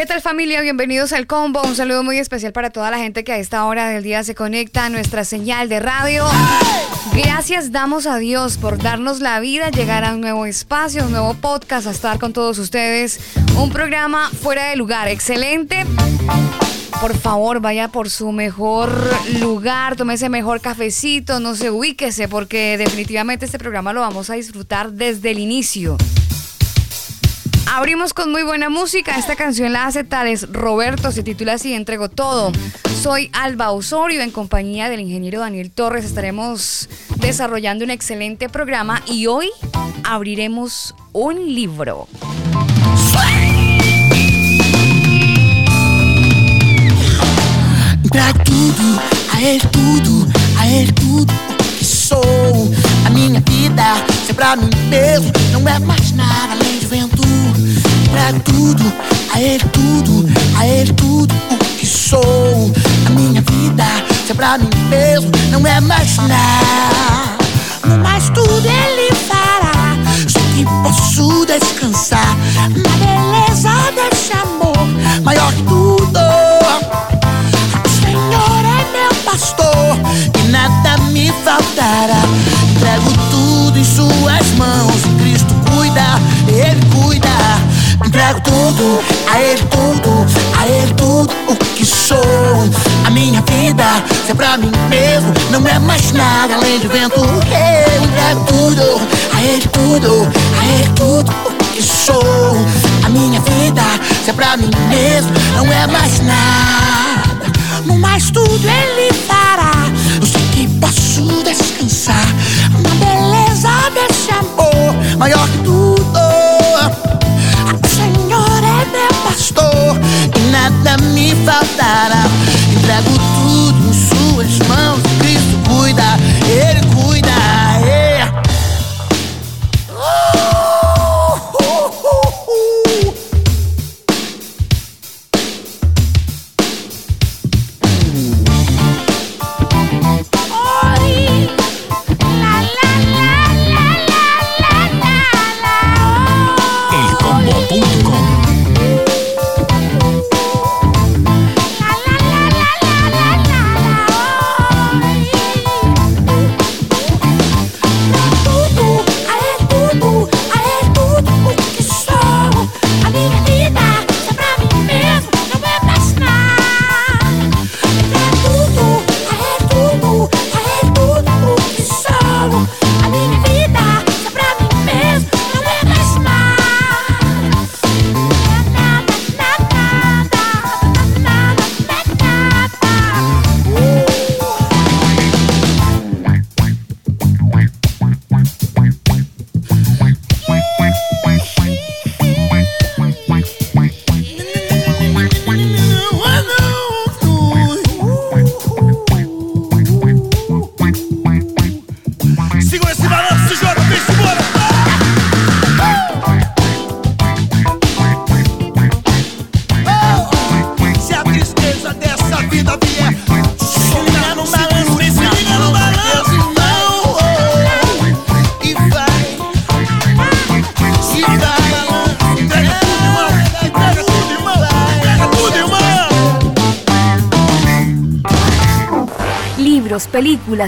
¿Qué tal familia? Bienvenidos al combo. Un saludo muy especial para toda la gente que a esta hora del día se conecta a nuestra señal de radio. Gracias damos a Dios por darnos la vida, llegar a un nuevo espacio, un nuevo podcast, a estar con todos ustedes. Un programa fuera de lugar, excelente. Por favor, vaya por su mejor lugar, tome ese mejor cafecito, no se ubíquese, porque definitivamente este programa lo vamos a disfrutar desde el inicio. Abrimos con muy buena música. Esta canción la hace Tales Roberto, se titula así, Entrego Todo. Soy Alba Osorio, en compañía del ingeniero Daniel Torres. Estaremos desarrollando un excelente programa y hoy abriremos un libro. A a sou. A vida, nada vento. Pra tudo, a ele tudo, a ele tudo o que sou. A minha vida, ser pra mim mesmo, não é mais nada. Mas tudo ele fará. Sei que posso descansar na beleza desse amor maior que tudo. O Senhor é meu pastor e nada me faltará. Entrego tudo em Suas mãos. Cristo cuida, Ele cuida. Entrego tudo, a Ele tudo, a Ele tudo o que sou. A minha vida, se é pra mim mesmo, não é mais nada além de vento. Eu entrego tudo, a Ele tudo, a Ele tudo o que sou. A minha vida, se é pra mim mesmo, não é mais nada. No mais tudo Ele fará. Eu sei que posso descansar me faltará.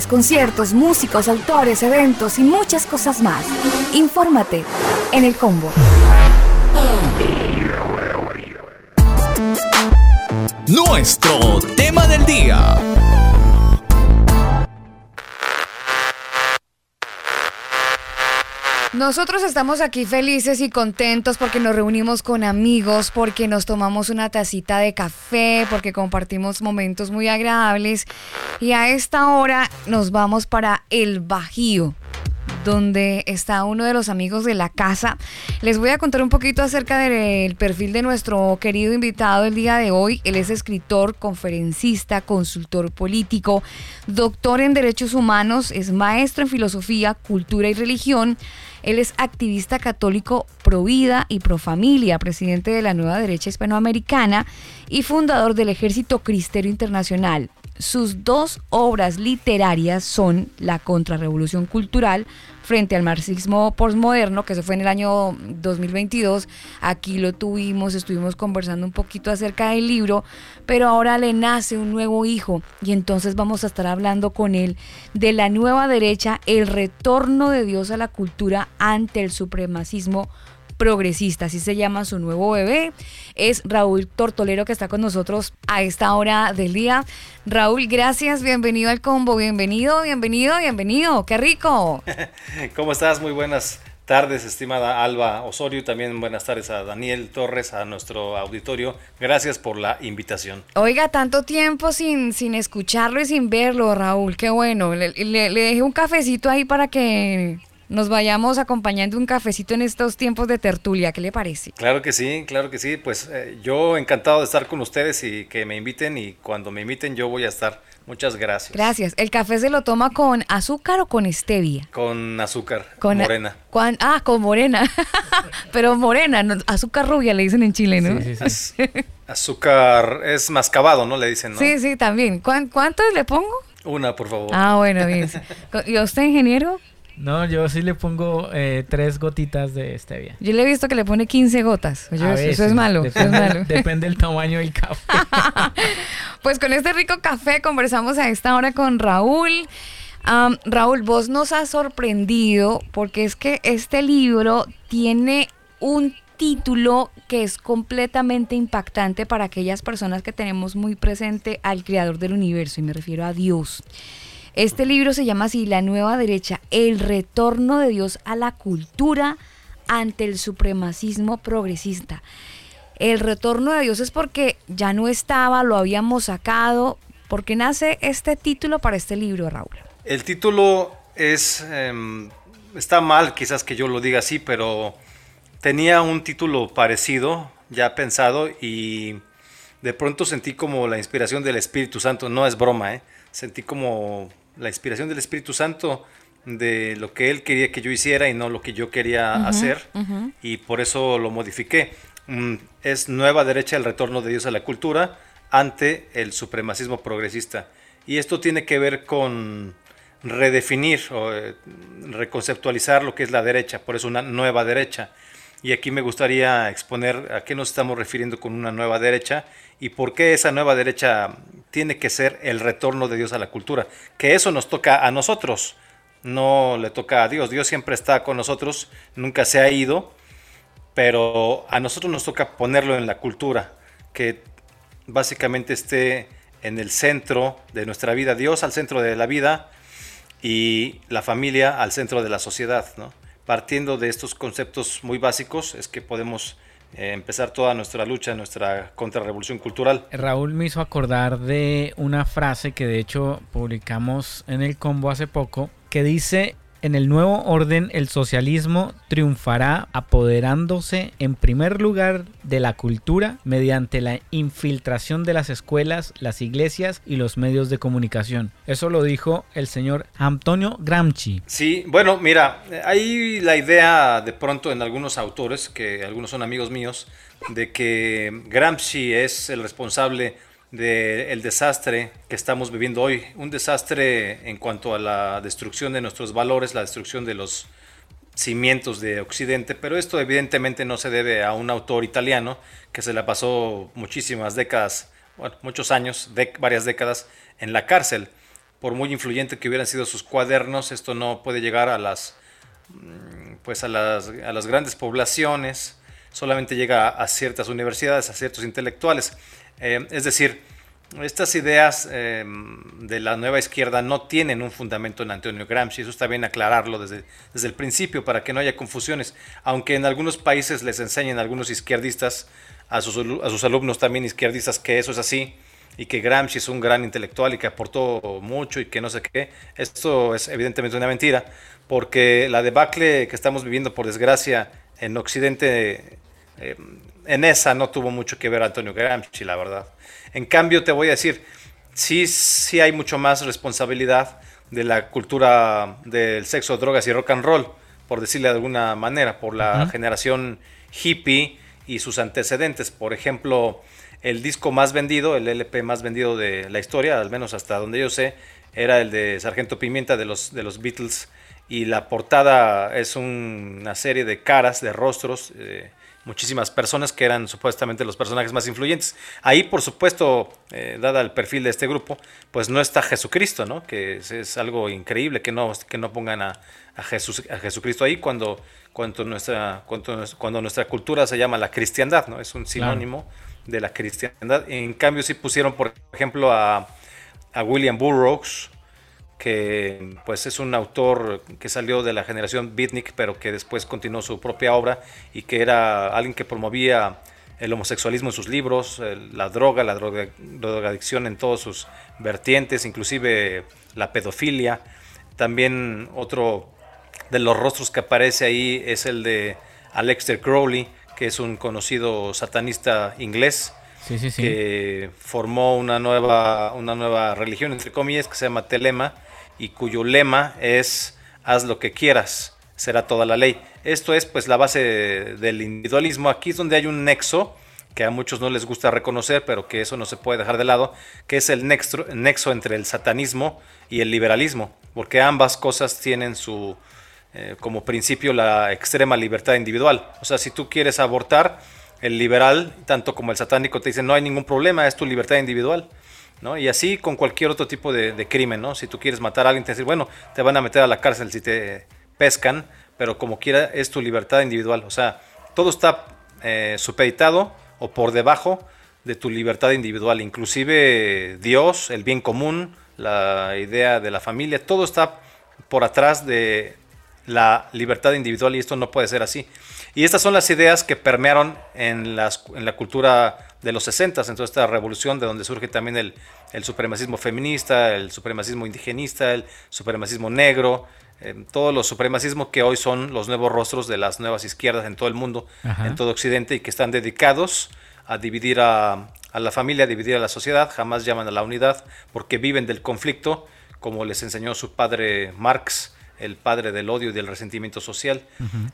Conciertos, músicos, autores, eventos y muchas cosas más. Infórmate en el combo. Nuestro tema del día. Nosotros estamos aquí felices y contentos porque nos reunimos con amigos, porque nos tomamos una tacita de café, porque compartimos momentos muy agradables y a esta hora nos vamos para el Bajío. Donde está uno de los amigos de la casa. Les voy a contar un poquito acerca del perfil de nuestro querido invitado el día de hoy. Él es escritor, conferencista, consultor político, doctor en derechos humanos, es maestro en filosofía, cultura y religión. Él es activista católico pro vida y pro familia, presidente de la nueva derecha hispanoamericana y fundador del Ejército Cristero Internacional. Sus dos obras literarias son La Contrarrevolución Cultural frente al marxismo postmoderno, que se fue en el año 2022. Aquí lo tuvimos, estuvimos conversando un poquito acerca del libro, pero ahora le nace un nuevo hijo y entonces vamos a estar hablando con él de la nueva derecha, el retorno de Dios a la cultura ante el supremacismo progresista, así se llama su nuevo bebé. Es Raúl Tortolero que está con nosotros a esta hora del día. Raúl, gracias, bienvenido al combo, bienvenido, bienvenido, bienvenido, qué rico. ¿Cómo estás? Muy buenas tardes, estimada Alba Osorio, también buenas tardes a Daniel Torres, a nuestro auditorio. Gracias por la invitación. Oiga, tanto tiempo sin, sin escucharlo y sin verlo, Raúl, qué bueno. Le, le- le dejé un cafecito ahí para que nos vayamos acompañando un cafecito en estos tiempos de tertulia, ¿qué le parece? Claro que sí, claro que sí. Pues eh, yo encantado de estar con ustedes y que me inviten y cuando me inviten yo voy a estar. Muchas gracias. Gracias. ¿El café se lo toma con azúcar o con stevia? Con azúcar, Con morena. cuan- ah, con morena. Pero morena, no, azúcar rubia le dicen en Chile, ¿no? Sí, sí, sí. Az- azúcar es mascabado, ¿no? Le dicen, ¿no? Sí, sí, también. ¿Cuán- ¿Cuántos le pongo? Una, por favor. Ah, bueno, bien. ¿Y usted, ingeniero? No, yo sí le pongo eh, tres gotitas de stevia. Yo le he visto que le pone 15 gotas. Oye, eso, es malo. es Depende, malo. depende del tamaño del café. Pues con este rico café conversamos a esta hora con Raúl. Raúl, vos nos has sorprendido porque es que este libro tiene un título que es completamente impactante para aquellas personas que tenemos muy presente al creador del universo y me refiero a Dios. Este libro se llama así, La Nueva Derecha, el retorno de Dios a la cultura ante el supremacismo progresista. El retorno de Dios es porque ya no estaba, lo habíamos sacado. ¿Por qué nace este título para este libro, Raúl? El título es. em, está mal, quizás que yo lo diga así, pero tenía un título parecido, ya pensado, y de pronto sentí como la inspiración del Espíritu Santo. No es broma, ¿eh? Sentí como la inspiración del Espíritu Santo de lo que él quería que yo hiciera y no lo que yo quería hacer, y por eso lo modifiqué. Mm, es nueva derecha el retorno de Dios a la cultura ante el supremacismo progresista. Y esto tiene que ver con redefinir o eh, reconceptualizar lo que es la derecha, por eso una nueva derecha. Y aquí me gustaría exponer a qué nos estamos refiriendo con una nueva derecha y por qué esa nueva derecha tiene que ser el retorno de Dios a la cultura. Que eso nos toca a nosotros, no le toca a Dios. Dios siempre está con nosotros, nunca se ha ido, pero a nosotros nos toca ponerlo en la cultura, que básicamente esté en el centro de nuestra vida, Dios al centro de la vida y la familia al centro de la sociedad. ¿no? Partiendo de estos conceptos muy básicos es que podemos eh, empezar toda nuestra lucha, nuestra contrarrevolución cultural. Raúl me hizo acordar de una frase que de hecho publicamos en el combo hace poco, que dice, en el nuevo orden el socialismo triunfará apoderándose en primer lugar de la cultura mediante la infiltración de las escuelas, las iglesias y los medios de comunicación. Eso lo dijo el señor Antonio Gramsci. Sí, bueno, mira, hay la idea de pronto en algunos autores, que algunos son amigos míos, de que Gramsci es el responsable del desastre que estamos viviendo hoy. Un desastre en cuanto a la destrucción de nuestros valores, la destrucción de los cimientos de Occidente, pero esto evidentemente no se debe a un autor italiano que se la pasó muchísimas décadas, bueno, muchos años, dec- varias décadas en la cárcel. Por muy influyente que hubieran sido sus cuadernos, esto no puede llegar a las, mm, pues a las, a las grandes poblaciones, solamente llega a ciertas universidades, a ciertos intelectuales. Eh, es decir, estas ideas eh, de la nueva izquierda no tienen un fundamento en Antonio Gramsci, eso está bien aclararlo desde, desde el principio para que no haya confusiones, aunque en algunos países les enseñen algunos izquierdistas, a sus, a sus alumnos también izquierdistas, que eso es así, y que Gramsci es un gran intelectual y que aportó mucho y que no sé qué. Esto es evidentemente una mentira, porque la debacle que estamos viviendo, por desgracia, en Occidente, eh, en esa no tuvo mucho que ver Antonio Gramsci, la verdad. En cambio, te voy a decir, sí, sí hay mucho más responsabilidad de la cultura del sexo, drogas y rock and roll, por decirle de alguna manera, por la generación hippie y sus antecedentes. Por ejemplo, el disco más vendido, el LP más vendido de la historia, al menos hasta donde yo sé, era el de Sargento Pimienta de los, de los Beatles. Y la portada es una serie de caras, de rostros, eh, muchísimas personas que eran supuestamente los personajes más influyentes. Ahí, por supuesto, eh, dada el perfil de este grupo, pues no está Jesucristo, ¿no? Que es, algo increíble que no, que no pongan a, Jesús, a Jesucristo ahí cuando, cuando, nuestra, cuando, cuando, nuestra cultura se llama la cristiandad, ¿no? Es un sinónimo de la cristiandad. En cambio, sí pusieron, por ejemplo, a, a William Burroughs, que pues es un autor que salió de la generación beatnik, pero que después continuó su propia obra y que era alguien que promovía el homosexualismo en sus libros, la droga, la droga, drogadicción en todos sus vertientes, inclusive la pedofilia. También otro de los rostros que aparece ahí es el de Alexter Crowley, que es un conocido satanista inglés, que formó una nueva, una nueva religión, entre comillas, que se llama Telema, y cuyo lema es haz lo que quieras, será toda la ley. Esto es pues la base del individualismo. Aquí es donde hay un nexo que a muchos no les gusta reconocer, pero que eso no se puede dejar de lado, que es el nexo, entre el satanismo y el liberalismo, porque ambas cosas tienen su, eh, como principio la extrema libertad individual. O sea, si tú quieres abortar, el liberal, tanto como el satánico, te dicen no hay ningún problema, es tu libertad individual. Y así con cualquier otro tipo de, crimen, ¿no? Si tú quieres matar a alguien, te dicen, bueno, te van a meter a la cárcel si te pescan, pero como quiera es tu libertad individual. O sea, todo está eh, supeditado o por debajo de tu libertad individual, inclusive Dios, el bien común, la idea de la familia, todo está por atrás de la libertad individual y esto no puede ser así. Y estas son las ideas que permearon en la cultura de los 60, en toda esta revolución de donde surge también el, el supremacismo feminista, el supremacismo indigenista, el supremacismo negro, eh, todos los supremacismos que hoy son los nuevos rostros de las nuevas izquierdas en todo el mundo, en todo Occidente, y que están dedicados a dividir a, a la familia, a dividir a la sociedad, jamás llaman a la unidad, porque viven del conflicto, como les enseñó su padre Marx, el padre del odio y del resentimiento social.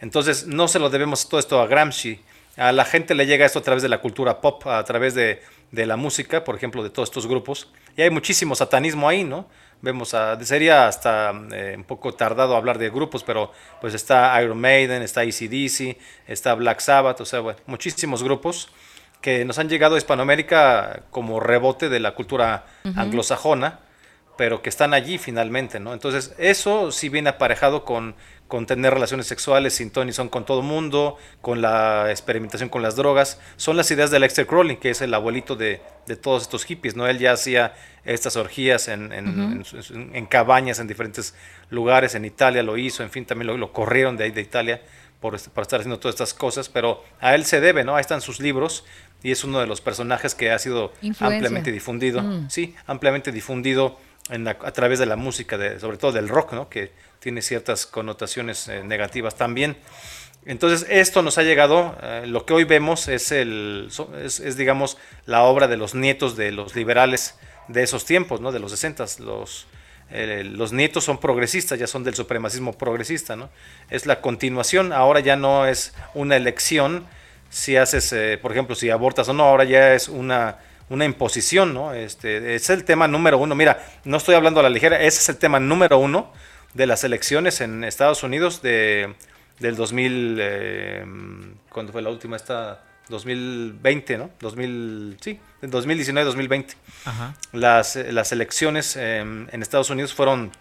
Entonces, no se lo debemos todo esto a Gramsci, a la gente le llega esto a través de la cultura pop, a través de, la música, por ejemplo, de todos estos grupos. Y hay muchísimo satanismo ahí, ¿no? Vemos a, sería hasta eh, un poco tardado hablar de grupos, pero pues está Iron Maiden, está ACDC, está Black Sabbath, o sea, bueno, muchísimos grupos que nos han llegado a Hispanoamérica como rebote de la cultura anglosajona, pero que están allí finalmente, ¿no? Entonces, eso sí viene aparejado con con tener relaciones sexuales sin ton y son con todo mundo, con la experimentación con las drogas. Son las ideas de Lexter Crowley, que es el abuelito de, todos estos hippies, ¿no? Él ya hacía estas orgías en, en, cabañas en diferentes lugares, en Italia lo hizo, en fin, también lo, lo corrieron de ahí de Italia por, estar haciendo todas estas cosas, pero a él se debe, ¿no? Ahí están sus libros y es uno de los personajes que ha sido ampliamente difundido, mm. sí, ampliamente difundido a través de la música, de, sobre todo del rock, ¿no? que tiene ciertas connotaciones eh, negativas también. Entonces, esto nos ha llegado, eh, lo que hoy vemos es, el, es, digamos, la obra de los nietos de los liberales de esos tiempos, ¿no? de los 60. Los, eh, los nietos son progresistas, ya son del supremacismo progresista. ¿no? Es la continuación, ahora ya no es una elección si haces, por ejemplo, si abortas o no, ahora ya es una una imposición, ¿no? Este, es el tema número uno. Mira, no estoy hablando a la ligera, ese es el tema número uno de las elecciones en Estados Unidos de, del 2000, eh, ¿cuándo fue la última? Esta 2020, ¿no? 2000, sí, 2019-2020. Las, las elecciones em, en Estados Unidos fueron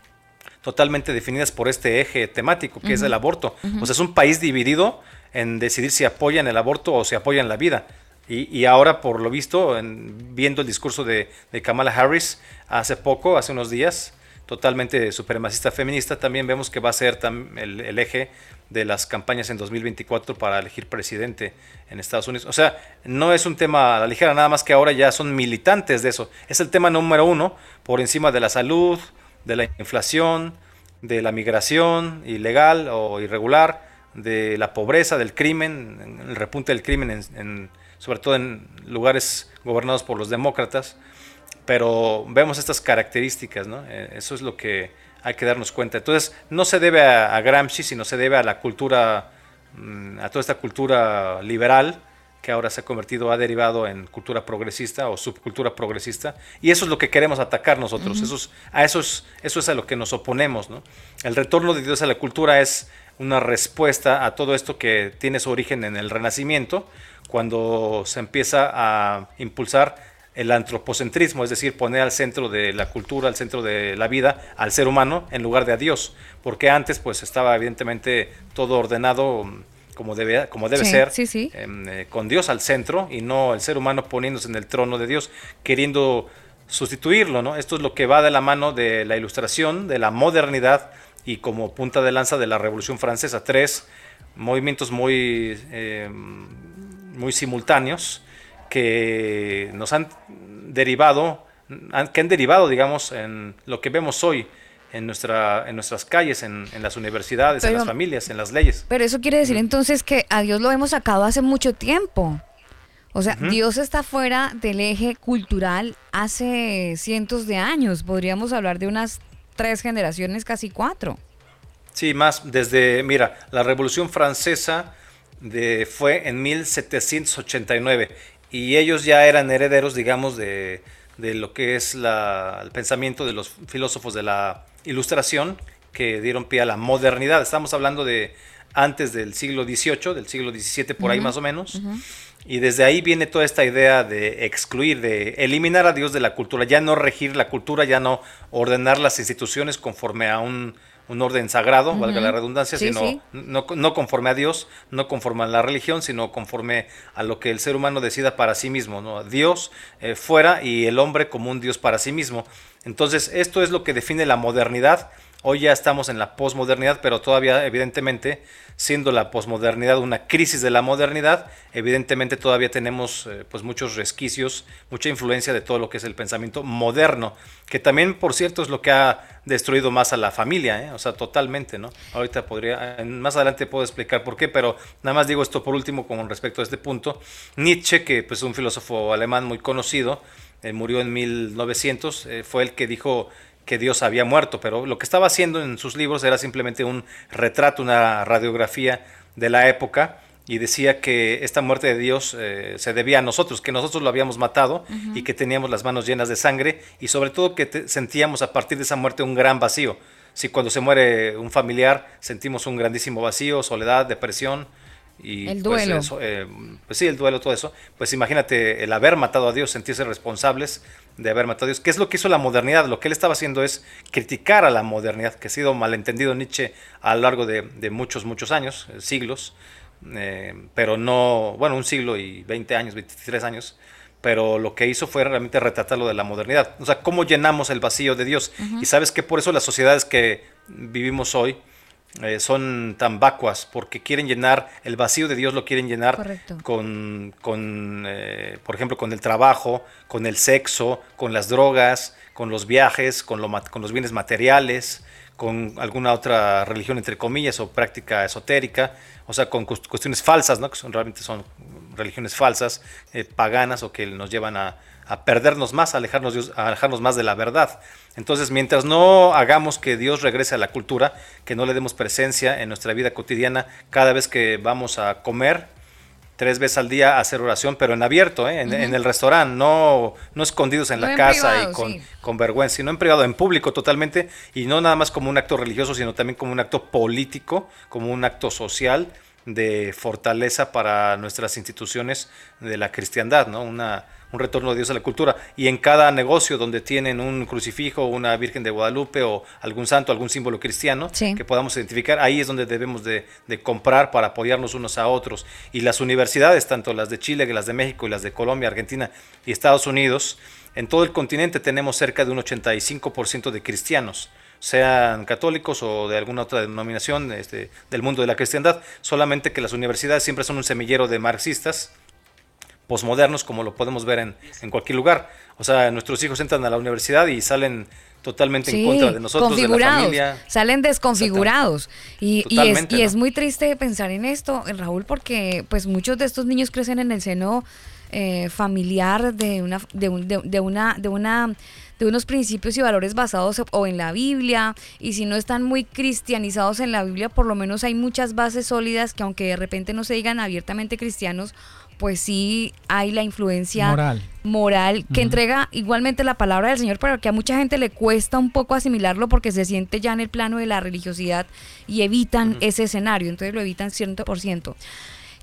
totalmente definidas por este eje temático, que es el aborto. O sea, es un país dividido en decidir si apoyan el aborto o si apoyan la vida. Y, ahora, por lo visto, viendo el discurso de, Kamala Harris hace poco, hace unos días, totalmente supremacista feminista, también vemos que va a ser el, eje de las campañas en 2024 para elegir presidente en Estados Unidos. O sea, no es un tema a la ligera, nada más que ahora ya son militantes de eso. Es el tema número uno, por encima de la salud, de la inflación, de la migración ilegal o irregular, de la pobreza, del crimen, el repunte del crimen, en, sobre todo en lugares gobernados por los demócratas. Pero vemos estas características, ¿no? Eh, eso es lo que hay que darnos cuenta. Entonces, no se debe a, Gramsci, sino se debe a la cultura, mm, a toda esta cultura liberal que ahora se ha convertido, ha derivado en cultura progresista o subcultura progresista. Y eso es lo que queremos atacar nosotros. eso, a eso es, eso es a lo que nos oponemos. ¿no? El retorno de Dios a la cultura es una respuesta a todo esto que tiene su origen en el Renacimiento, cuando se empieza a impulsar el antropocentrismo, es decir, poner al centro de la cultura, al centro de la vida, al ser humano en lugar de a Dios, porque antes pues estaba evidentemente todo ordenado mm, como debe, como debe ser, em, eh, con Dios al centro y no el ser humano poniéndose en el trono de Dios, queriendo sustituirlo, ¿no? Esto es lo que va de la mano de la ilustración, de la modernidad y como punta de lanza de la Revolución Francesa, tres movimientos muy, em, muy simultáneos que nos han derivado, que han derivado, digamos, en lo que vemos hoy en, nuestra, en nuestras calles, en, las universidades, en las familias, en las leyes. Pero eso quiere decir entonces que a Dios lo hemos sacado hace mucho tiempo. O sea, Dios está fuera del eje cultural hace cientos de años. Podríamos hablar de unas tres generaciones, casi cuatro. Sí, más desde, mira, la Revolución Francesa de, fue en 1789 y ellos ya eran herederos, digamos, de, lo que es el pensamiento de los filósofos de la Ilustración que dieron pie a la modernidad. Estamos hablando de antes del siglo XVIII, del siglo XVII por ahí más o menos. Y desde ahí viene toda esta idea de excluir, de eliminar a Dios de la cultura, ya no regir la cultura, ya no ordenar las instituciones conforme a un un orden sagrado, valga la redundancia, sino No, conforme a Dios, no conforme a la religión, sino conforme a lo que el ser humano decida para sí mismo, ¿no? Dios eh, fuera y el hombre como un Dios para sí mismo. Entonces, esto es lo que define la modernidad. Hoy ya estamos en la posmodernidad, pero todavía, evidentemente, siendo la posmodernidad una crisis de la modernidad, evidentemente todavía tenemos eh, pues muchos resquicios, mucha influencia de todo lo que es el pensamiento moderno, que también, por cierto, es lo que ha destruido más a la familia, ¿eh? o sea, totalmente, ¿no? Ahorita podría, más adelante puedo explicar por qué, pero nada más digo esto por último con respecto a este punto. Nietzsche, que pues, es un filósofo alemán muy conocido, eh, murió en 1900, fue el que dijo que Dios había muerto, pero lo que estaba haciendo en sus libros era simplemente un retrato, una radiografía de la época y decía que esta muerte de Dios eh, se debía a nosotros, que nosotros lo habíamos matado y que teníamos las manos llenas de sangre y sobre todo que sentíamos a partir de esa muerte un gran vacío. Si cuando se muere un familiar sentimos un grandísimo vacío, soledad, depresión, y el pues, duelo. Eh, pues, sí, el duelo, todo eso. Pues imagínate el haber matado a Dios, sentirse responsables de haber matado a Dios. ¿Qué es lo que hizo la modernidad? Lo que él estaba haciendo es criticar a la modernidad, que ha sido malentendido Nietzsche a lo largo de, muchos, muchos años, eh, siglos, eh, pero no, bueno, un siglo y 20 años, 23 años. Pero lo que hizo fue realmente retratarlo de la modernidad. O sea, cómo llenamos el vacío de Dios. Y sabes que por eso las sociedades que vivimos hoy, eh, son tan vacuas porque quieren llenar el vacío de Dios lo quieren llenar con, con eh, por ejemplo con el trabajo con el sexo con las drogas con los viajes con, lo, con los bienes materiales con alguna otra religión entre comillas o práctica esotérica o sea con cuestiones falsas no que son realmente son religiones falsas eh, paganas o que nos llevan a, a perdernos más, a alejarnos, a alejarnos más de la verdad. Entonces, mientras no hagamos que Dios regrese a la cultura, que no le demos presencia en nuestra vida cotidiana, cada vez que vamos a comer, tres veces al día a hacer oración, pero en abierto, ¿eh? en, el restaurante, no, no escondidos en la casa y con, con, vergüenza, sino en privado, en público totalmente, y no nada más como un acto religioso, sino también como un acto político, como un acto social de fortaleza para nuestras instituciones de la cristiandad, ¿no? Una, un retorno de Dios a la cultura. Y en cada negocio donde tienen un crucifijo, una Virgen de Guadalupe o algún santo, algún símbolo cristiano que podamos identificar, ahí es donde debemos de, comprar para apoyarnos unos a otros. Y las universidades, tanto las de Chile, las de México y las de Colombia, Argentina y Estados Unidos, en todo el continente tenemos cerca de un 85% de cristianos sean católicos o de alguna otra denominación este, del mundo de la cristiandad, solamente que las universidades siempre son un semillero de marxistas posmodernos como lo podemos ver en, en cualquier lugar. O sea, nuestros hijos entran a la universidad y salen totalmente en contra de nosotros, de la familia. Salen desconfigurados. Y, y, es, y es muy triste pensar en esto, Raúl, porque pues muchos de estos niños crecen en el seno eh, familiar de una, de, un, de, una, de una de unos principios y valores basados o en la Biblia, y si no están muy cristianizados en la Biblia, por lo menos hay muchas bases sólidas que aunque de repente no se digan abiertamente cristianos, pues sí hay la influencia moral, moral que entrega igualmente la palabra del Señor, pero que a mucha gente le cuesta un poco asimilarlo porque se siente ya en el plano de la religiosidad y evitan ese escenario, entonces lo evitan 100%.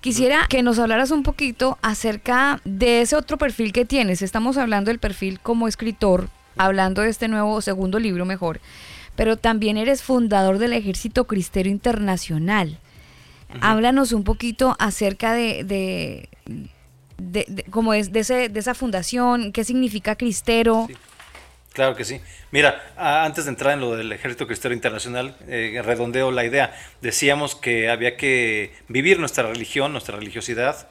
Quisiera que nos hablaras un poquito acerca de ese otro perfil que tienes. Estamos hablando del perfil como escritor, hablando de este nuevo segundo libro mejor, pero también eres fundador del Ejército Cristero Internacional. Háblanos un poquito acerca de, de, cómo es de, ese, de esa fundación, qué significa Cristero. Claro que sí. Mira, antes de entrar en lo del Ejército Cristero Internacional, eh, redondeo la idea. Decíamos que había que vivir nuestra religión, nuestra religiosidad,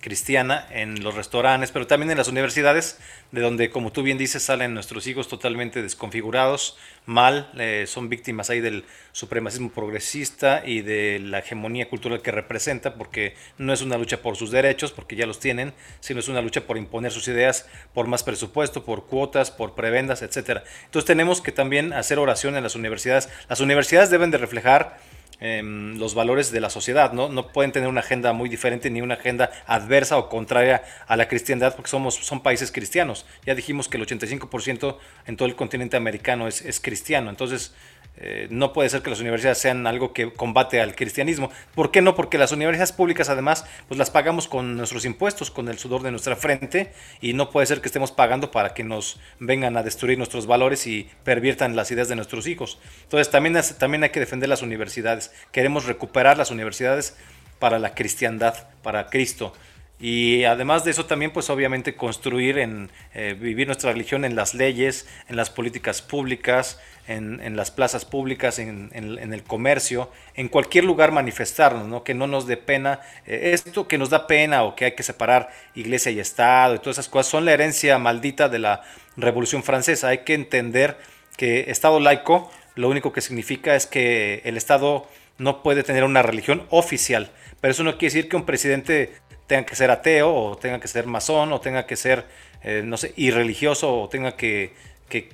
cristiana en los restaurantes, pero también en las universidades, de donde, como tú bien dices, salen nuestros hijos totalmente desconfigurados, mal, eh, son víctimas ahí del supremacismo progresista y de la hegemonía cultural que representa, porque no es una lucha por sus derechos, porque ya los tienen, sino es una lucha por imponer sus ideas, por más presupuesto, por cuotas, por prebendas, etcétera. Entonces tenemos que también hacer oración en las universidades. Las universidades deben de reflejar Em, los valores de la sociedad, ¿no? No pueden tener una agenda muy diferente ni una agenda adversa o contraria a la cristiandad porque somos, son países cristianos. Ya dijimos que el 85% en todo el continente americano es, es cristiano. Entonces, eh, no puede ser que las universidades sean algo que combate al cristianismo. ¿Por qué no? Porque las universidades públicas además pues las pagamos con nuestros impuestos, con el sudor de nuestra frente y no puede ser que estemos pagando para que nos vengan a destruir nuestros valores y perviertan las ideas de nuestros hijos. Entonces también, también hay que defender las universidades. Queremos recuperar las universidades para la cristiandad, para Cristo. Y además de eso también, pues obviamente construir en eh, vivir nuestra religión en las leyes, en las políticas públicas, en, las plazas públicas, en, el comercio, en cualquier lugar manifestarnos, ¿no? que no nos dé pena. Eh, esto que nos da pena o que hay que separar iglesia y Estado y todas esas cosas son la herencia maldita de la Revolución Francesa. Hay que entender que Estado laico lo único que significa es que el Estado no puede tener una religión oficial, pero eso no quiere decir que un presidente tenga que ser ateo o tenga que ser masón o tenga que ser, eh, no sé, irreligioso o tenga que,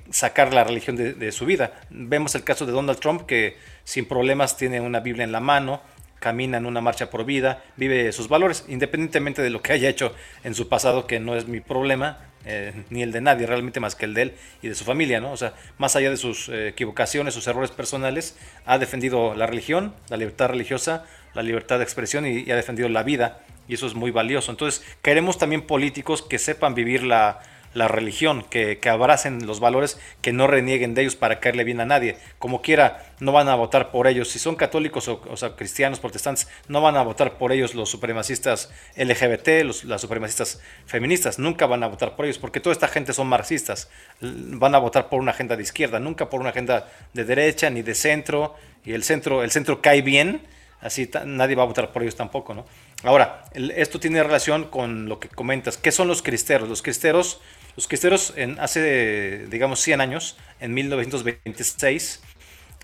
sacar la religión de, su vida. Vemos el caso de Donald Trump que sin problemas tiene una Biblia en la mano, camina en una marcha por vida, vive sus valores, independientemente de lo que haya hecho en su pasado, que no es mi problema, eh, ni el de nadie, realmente más que el de él y de su familia, ¿no? O sea, más allá de sus eh, equivocaciones, sus errores personales, ha defendido la religión, la libertad religiosa, la libertad de expresión y ha defendido la vida y eso es muy valioso. Entonces, queremos también políticos que sepan vivir la, religión, que, abracen los valores, que no renieguen de ellos para caerle bien a nadie. Como quiera, no van a votar por ellos. Si son católicos o, sea, cristianos, protestantes, no van a votar por ellos los supremacistas LGBT, los, las supremacistas feministas. Nunca van a votar por ellos, porque toda esta gente son marxistas. Van a votar por una agenda de izquierda, nunca por una agenda de derecha ni de centro. Y el centro, el centro cae bien, así nadie va a votar por ellos tampoco, ¿no? Ahora, esto tiene relación con lo que comentas. ¿Qué son los cristeros? Los cristeros, los cristeros hace, digamos, 100 años, en 1926,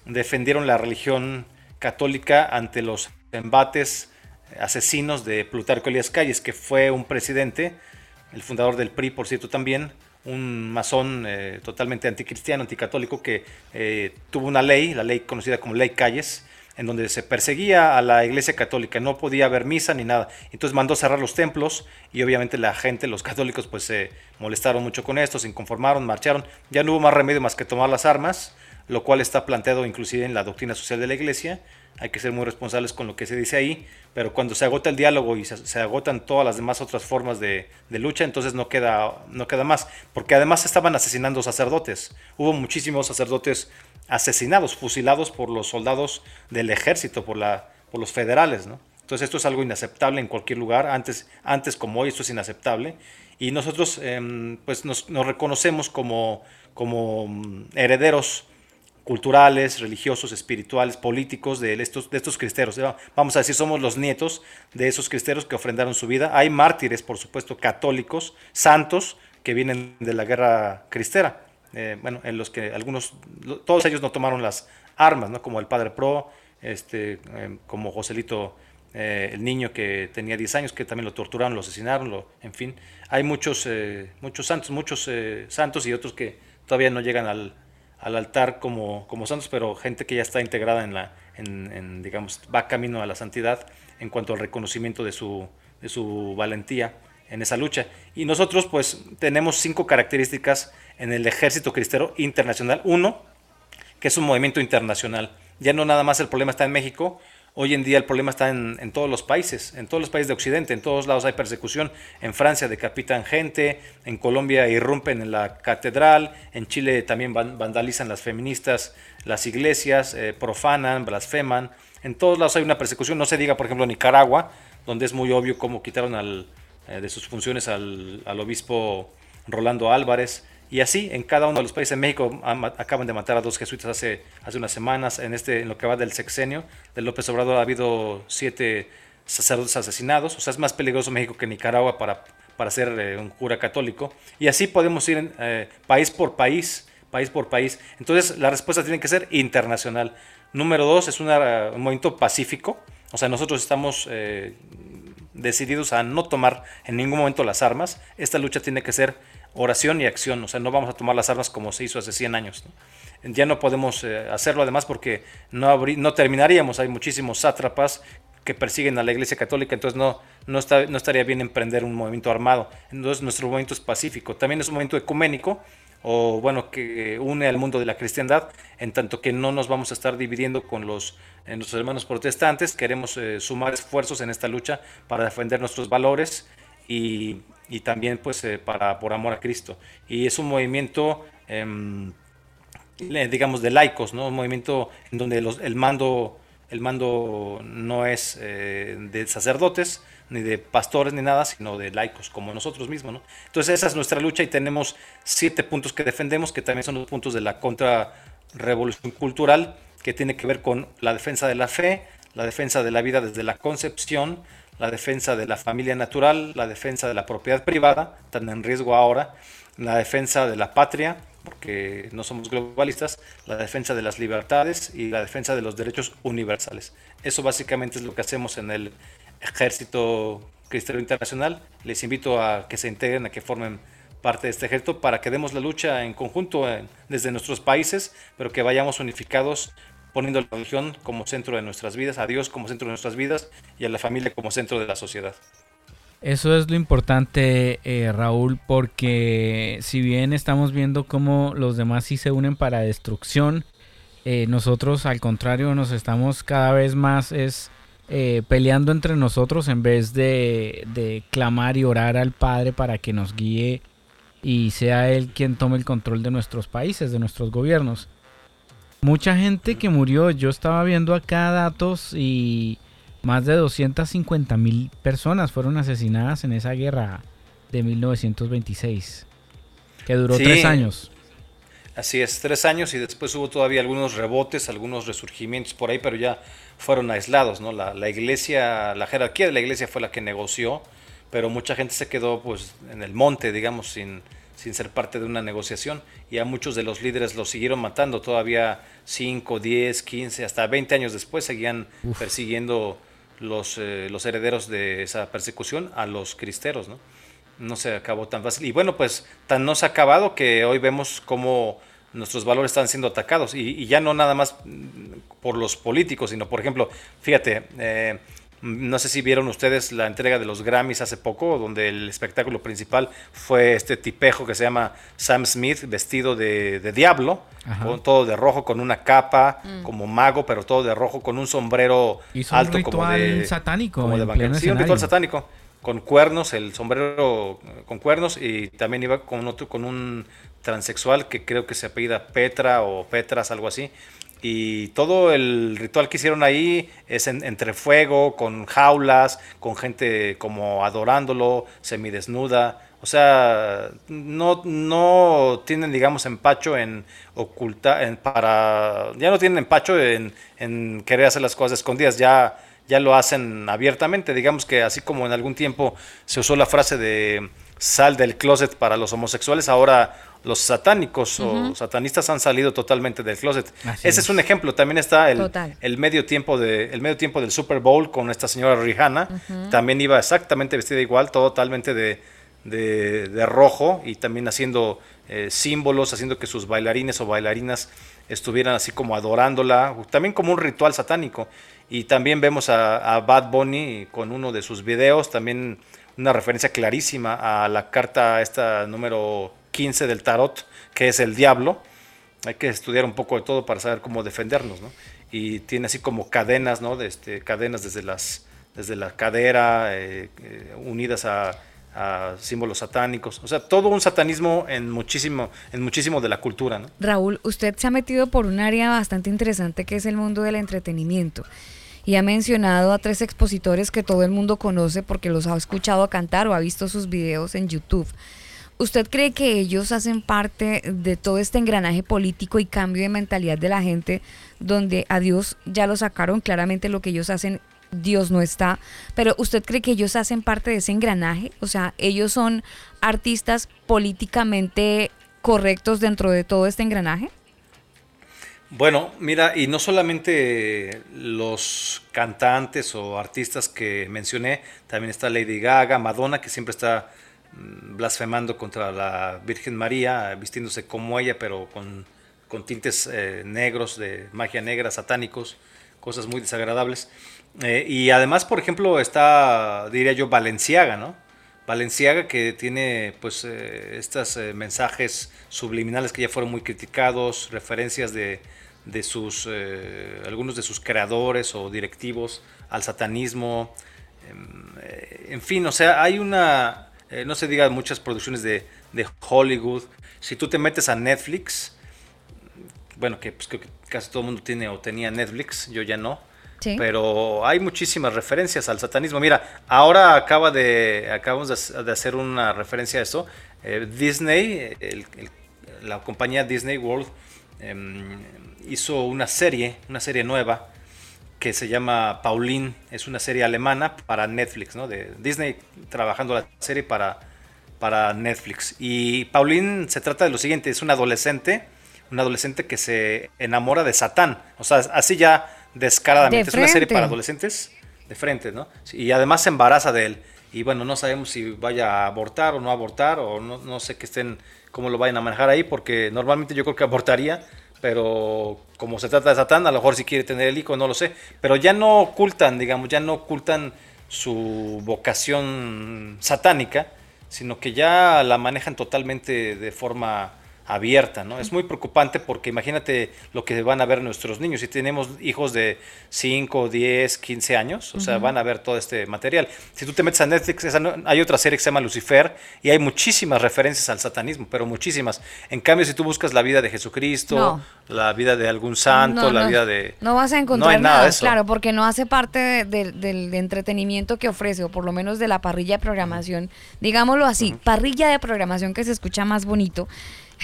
defendieron la religión católica ante los embates asesinos de Plutarco Elías Calles, que fue un presidente, el fundador del PRI, por cierto, también, un masón eh, totalmente anticristiano, anticatólico, que eh, tuvo una ley, la ley conocida como Ley Calles, en donde se perseguía a la iglesia católica, no podía haber misa ni nada. Entonces mandó cerrar los templos y obviamente la gente, los católicos, pues se molestaron mucho con esto, se inconformaron, marcharon. Ya no hubo más remedio más que tomar las armas, lo cual está planteado inclusive en la doctrina social de la iglesia. Hay que ser muy responsables con lo que se dice ahí, pero cuando se agota el diálogo y se, agotan todas las demás otras formas de, lucha, entonces no queda, no queda más. Porque además estaban asesinando sacerdotes. Hubo muchísimos sacerdotes asesinados, fusilados por los soldados del ejército, por, la, por los federales, ¿no? Entonces esto es algo inaceptable en cualquier lugar, antes, antes como hoy esto es inaceptable, y nosotros em, pues nos, reconocemos como, como mm, herederos culturales, religiosos, espirituales, políticos de estos, de estos cristeros. Vamos a decir, somos los nietos de esos cristeros que ofrendaron su vida. Hay mártires, por supuesto, católicos, santos, que vienen de la guerra cristera. Eh, bueno, en los que algunos, todos ellos no tomaron las armas, ¿no? como el Padre Pro, este, eh, como Joselito, eh, el niño que tenía 10 años, que también lo torturaron, lo asesinaron, lo, en fin. Hay muchos, muchos santos, muchos santos y otros que todavía no llegan al, al altar como, como santos, pero gente que ya está integrada en la, en, digamos, va camino a la santidad en cuanto al reconocimiento de su, de su valentía en esa lucha. Y nosotros pues tenemos cinco características en el ejército cristero internacional. Uno, que es un movimiento internacional. Ya no nada más el problema está en México, Hoy en día el problema está en, todos los países, en todos los países de Occidente, en todos lados hay persecución. En Francia decapitan gente, en Colombia irrumpen en la catedral, en Chile también vandalizan las feministas, las iglesias, eh, profanan, blasfeman. En todos lados hay una persecución, no se diga por ejemplo Nicaragua, donde es muy obvio cómo quitaron al, eh, de sus funciones al obispo Rolando Álvarez. Y así en cada uno de los países. En México acaban de matar a dos jesuitas hace, hace unas semanas. En, este, en lo que va del sexenio de López Obrador ha habido siete sacerdotes asesinados. O sea, es más peligroso México que Nicaragua para, para ser eh, un cura católico. Y así podemos ir eh, país por país, país por país. Entonces la respuesta tiene que ser internacional. Número dos, es un movimiento pacífico. O sea, nosotros estamos eh, decididos a no tomar en ningún momento las armas. Esta lucha tiene que ser oración y acción, o sea, no vamos a tomar las armas como se hizo hace 100 años. Ya no podemos eh, hacerlo además porque no, no terminaríamos, hay muchísimos sátrapas que persiguen a la Iglesia Católica, entonces no, no, está, no estaría bien emprender un movimiento armado. Entonces nuestro movimiento es pacífico, también es un movimiento ecuménico, o bueno, que une al mundo de la cristiandad, en tanto que no nos vamos a estar dividiendo con los nuestros hermanos protestantes, queremos eh, sumar esfuerzos en esta lucha para defender nuestros valores y, y también pues eh, para por amor a Cristo. Y es un movimiento, em, digamos, de laicos, ¿no? Un movimiento en donde los, el mando el mando no es eh, de sacerdotes, ni de pastores, ni nada, sino de laicos, como nosotros mismos. ¿no? Entonces esa es nuestra lucha y tenemos siete puntos que defendemos, que también son los puntos de la contrarrevolución cultural, que tiene que ver con la defensa de la fe, la defensa de la vida desde la concepción, la defensa de la familia natural, la defensa de la propiedad privada, tan en riesgo ahora, la defensa de la patria, porque no somos globalistas, la defensa de las libertades y la defensa de los derechos universales. Eso básicamente es lo que hacemos en el Ejército Cristiano Internacional. Les invito a que se integren, a que formen parte de este ejército para que demos la lucha en conjunto desde nuestros países, pero que vayamos unificados poniendo la religión como centro de nuestras vidas, a Dios como centro de nuestras vidas y a la familia como centro de la sociedad. Eso es lo importante, eh, Raúl, porque si bien estamos viendo cómo los demás sí se unen para destrucción, eh, nosotros al contrario nos estamos cada vez más es eh, peleando entre nosotros en vez de, de clamar y orar al Padre para que nos guíe y sea Él quien tome el control de nuestros países, de nuestros gobiernos. Mucha gente que murió, yo estaba viendo acá datos y más de 250 mil personas fueron asesinadas en esa guerra de 1926, que duró tres años. Así es, tres años y después hubo todavía algunos rebotes, algunos resurgimientos por ahí, pero ya fueron aislados, ¿no? La, la iglesia, la jerarquía de la iglesia fue la que negoció, pero mucha gente se quedó pues en el monte, digamos, sin, sin ser parte de una negociación y a muchos de los líderes los siguieron matando todavía 5, 10, 15, hasta 20 años después seguían persiguiendo los, eh, los herederos de esa persecución a los cristeros, ¿no? No se acabó tan fácil. Y bueno, pues tan no se ha acabado que hoy vemos cómo nuestros valores están siendo atacados y, y ya no nada más por los políticos, sino por ejemplo, fíjate, eh, no sé si vieron ustedes la entrega de los Grammys hace poco, donde el espectáculo principal fue este tipejo que se llama Sam Smith, vestido de, diablo, con todo de rojo, con una capa, mm. como mago, pero todo de rojo, con un sombrero alto como de satánico, como de sí, un ritual satánico, con cuernos, el sombrero con cuernos y también iba con otro, con un transexual que creo que se apellida Petra o Petras, algo así y todo el ritual que hicieron ahí es entre fuego, con jaulas, con gente como adorándolo, semidesnuda. O sea, no, no tienen, digamos, empacho en ocultar, en, para, ya no tienen empacho en, en querer hacer las cosas escondidas, ya, ya lo hacen abiertamente. Digamos que así como en algún tiempo se usó la frase de sal del closet para los homosexuales, ahora los satánicos o satanistas han salido totalmente del closet. Así Ese es. un ejemplo. También está el, el medio tiempo de el medio tiempo del Super Bowl con esta señora Rihanna. También iba exactamente vestida igual, totalmente de, de, de rojo y también haciendo eh, símbolos, haciendo que sus bailarines o bailarinas estuvieran así como adorándola, también como un ritual satánico. Y también vemos a, a Bad Bunny con uno de sus videos, también una referencia clarísima a la carta esta número 15 del tarot, que es el diablo. Hay que estudiar un poco de todo para saber cómo defendernos, ¿no? Y tiene así como cadenas, ¿no? Este, cadenas desde las desde la cadera, eh, eh, unidas a, símbolos satánicos. O sea, todo un satanismo en muchísimo, en muchísimo de la cultura. Raúl, usted se ha metido por un área bastante interesante que es el mundo del entretenimiento. Y ha mencionado a tres expositores que todo el mundo conoce porque los ha escuchado cantar o ha visto sus videos en YouTube. ¿Usted cree que ellos hacen parte de todo este engranaje político y cambio de mentalidad de la gente donde a Dios ya lo sacaron? Claramente lo que ellos hacen, Dios no está. Pero ¿usted cree que ellos hacen parte de ese engranaje? O sea, ellos son artistas políticamente correctos dentro de todo este engranaje. Bueno, mira, y no solamente los cantantes o artistas que mencioné, también está Lady Gaga, Madonna, que siempre está blasfemando contra la Virgen María, vistiéndose como ella, pero con, con tintes eh, negros, de magia negra, satánicos, cosas muy desagradables. Eh, y además, por ejemplo, está, diría yo, Valenciaga, ¿no? Valenciaga que tiene pues eh, estos eh, mensajes subliminales que ya fueron muy criticados, referencias de, de sus algunos de sus creadores o directivos al satanismo, em, en fin, o sea, hay una, eh, no se diga muchas producciones de, de Hollywood. Si tú te metes a Netflix, bueno, que pues, creo que casi todo el mundo tiene o tenía Netflix, yo ya no. Sí. Pero hay muchísimas referencias al satanismo. Mira, ahora acaba de, acabamos de, hac- de hacer una referencia a eso. Eh, Disney, el- el- la compañía Disney World, em, hizo una serie, una serie nueva que se llama Pauline. Es una serie alemana para Netflix, ¿no? De Disney trabajando la serie para, para Netflix. Y Pauline se trata de lo siguiente: es una adolescente, una adolescente que se enamora de Satán. O sea, así ya descaradamente. De es una serie para adolescentes de frente, ¿no? Y además se embaraza de él. Y bueno, no sabemos si vaya a abortar o no abortar, o no, no sé que estén, cómo lo vayan a manejar ahí, porque normalmente yo creo que abortaría, pero como se trata de Satán, a lo mejor si quiere tener el hijo, no lo sé. Pero ya no ocultan, digamos, ya no ocultan su vocación satánica, sino que ya la manejan totalmente de forma abierta, ¿no? Es muy preocupante porque imagínate lo que van a ver nuestros niños. Si tenemos hijos de 5, 10, 15 años, o sea, van a ver todo este material. Si tú te metes a Netflix, esa no- hay otra serie que se llama Lucifer y hay muchísimas referencias al satanismo, pero muchísimas. En cambio, si tú buscas la vida de Jesucristo, No. la vida de algún santo, No, la vida de... No vas a encontrar no hay nada, nada, de eso. claro, porque no hace parte de- de- del entretenimiento que ofrece, o por lo menos de la parrilla de programación, digámoslo así, parrilla de programación que se escucha más bonito.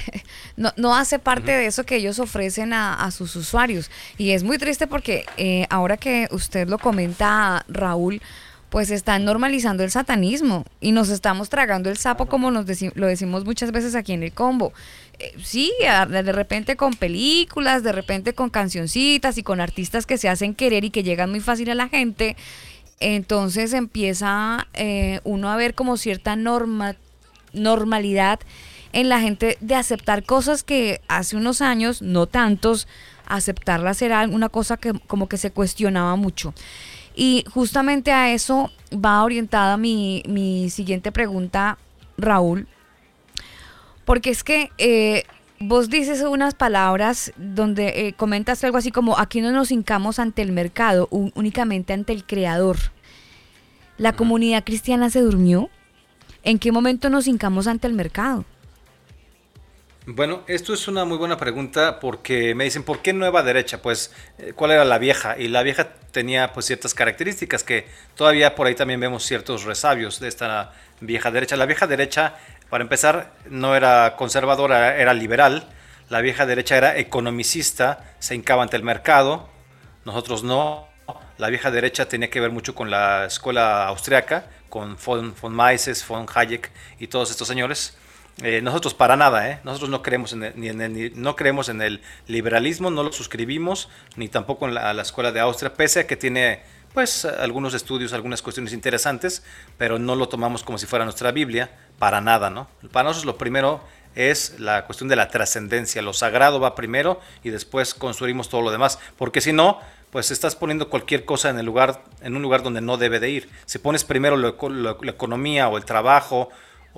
No, no hace parte de eso que ellos ofrecen a, a sus usuarios. Y es muy triste porque eh, ahora que usted lo comenta, Raúl, pues están normalizando el satanismo y nos estamos tragando el sapo como nos deci- lo decimos muchas veces aquí en el combo. Eh, sí, de repente con películas, de repente con cancioncitas y con artistas que se hacen querer y que llegan muy fácil a la gente. Entonces empieza eh, uno a ver como cierta norma, normalidad en la gente de aceptar cosas que hace unos años, no tantos, aceptarlas era una cosa que como que se cuestionaba mucho. Y justamente a eso va orientada mi, mi siguiente pregunta, Raúl, porque es que eh, vos dices unas palabras donde eh, comentas algo así como, aquí no nos hincamos ante el mercado, únicamente ante el creador. ¿La comunidad cristiana se durmió? ¿En qué momento nos hincamos ante el mercado? Bueno, esto es una muy buena pregunta porque me dicen, ¿por qué nueva derecha? Pues, eh, ¿cuál era la vieja? Y la vieja tenía pues ciertas características que todavía por ahí también vemos ciertos resabios de esta vieja derecha. La vieja derecha, para empezar, no era conservadora, era liberal. La vieja derecha era economicista, se hincaba ante el mercado. Nosotros no. La vieja derecha tenía que ver mucho con la escuela austriaca, con von, von Mises, von Hayek y todos estos señores eh, nosotros para nada, ¿eh? nosotros no creemos en el, ni en el, no creemos en el liberalismo, no lo suscribimos, ni tampoco en la, la, escuela de Austria, pese a que tiene pues algunos estudios, algunas cuestiones interesantes, pero no lo tomamos como si fuera nuestra Biblia, para nada, ¿no? Para nosotros lo primero es la cuestión de la trascendencia, lo sagrado va primero y después construimos todo lo demás, porque si no, pues estás poniendo cualquier cosa en el lugar, en un lugar donde no debe de ir. Si pones primero lo, la economía o el trabajo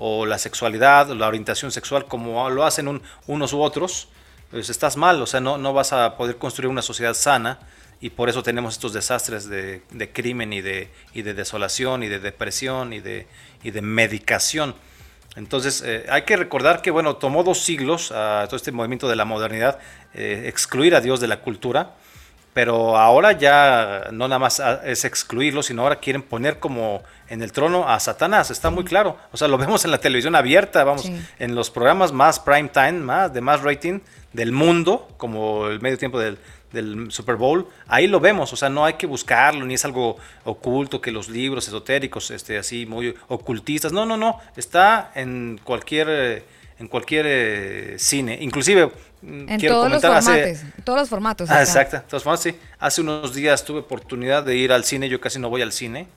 o la sexualidad, o la orientación sexual, como lo hacen un, unos u otros, pues estás mal, o sea, no, no vas a poder construir una sociedad sana y por eso tenemos estos desastres de, crimen y de, y de desolación y de depresión y de, y de medicación. Entonces, eh, hay que recordar que, bueno, tomó dos siglos a todo este movimiento de la modernidad eh, excluir a Dios de la cultura pero ahora ya no nada más es excluirlo, sino ahora quieren poner como en el trono a Satanás, está muy claro. O sea, lo vemos en la televisión abierta, vamos, sí. en los programas más prime time, más de más rating del mundo, como el medio tiempo del, del Super Bowl, ahí lo vemos, o sea, no hay que buscarlo, ni es algo oculto que los libros esotéricos, este, así muy ocultistas, no, no, no, está en cualquier en cualquier eh, cine, inclusive en quiero todos comentar los formatos, hace, todos los formatos. Ah, exacto, todos formatos, sí. Hace unos días tuve oportunidad de ir al cine, yo casi no voy al cine.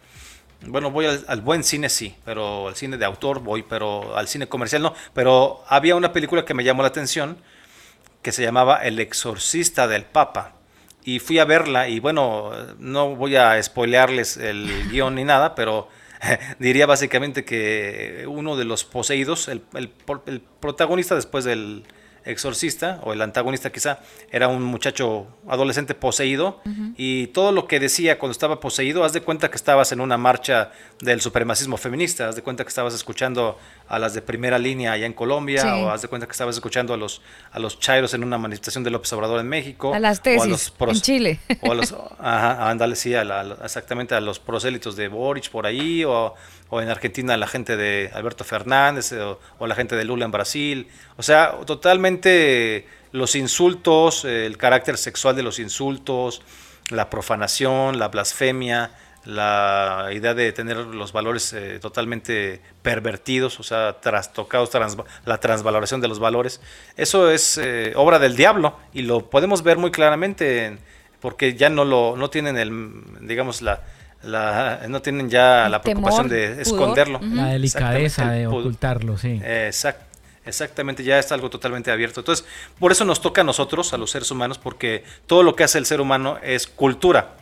Bueno, voy al, al, buen cine sí, pero al cine de autor voy, pero al cine comercial no. Pero había una película que me llamó la atención que se llamaba El exorcista del Papa. Y fui a verla y bueno, no voy a spoilearles el guion ni nada, pero diría básicamente que uno de los poseídos, el, el, el protagonista después del exorcista, o el antagonista quizá, era un muchacho adolescente poseído, uh -huh. y todo lo que decía cuando estaba poseído, haz de cuenta que estabas en una marcha del supremacismo feminista, haz de cuenta que estabas escuchando a las de primera línea allá en Colombia, sí. o haz de cuenta que estabas escuchando a los, a los chairos en una manifestación de López Obrador en México. A las tesis, a los pros, en Chile. O a los, ajá, ándale, sí, a la, exactamente a los prosélitos de Boric por ahí, o, o en Argentina la gente de Alberto Fernández, o, o la gente de Lula en Brasil, o sea, totalmente los insultos, el carácter sexual de los insultos, la profanación, la blasfemia, la idea de tener los valores eh, totalmente pervertidos, o sea, trastocados, trans, la transvaloración de los valores. Eso es eh, obra del diablo y lo podemos ver muy claramente en, porque ya no lo no tienen el digamos la la, no tienen ya la preocupación de esconderlo. Uh -huh. La delicadeza de ocultarlo, sí. Exacto. Exactamente, ya está algo totalmente abierto. Entonces, por eso nos toca a nosotros, a los seres humanos, porque todo lo que hace el ser humano es cultura.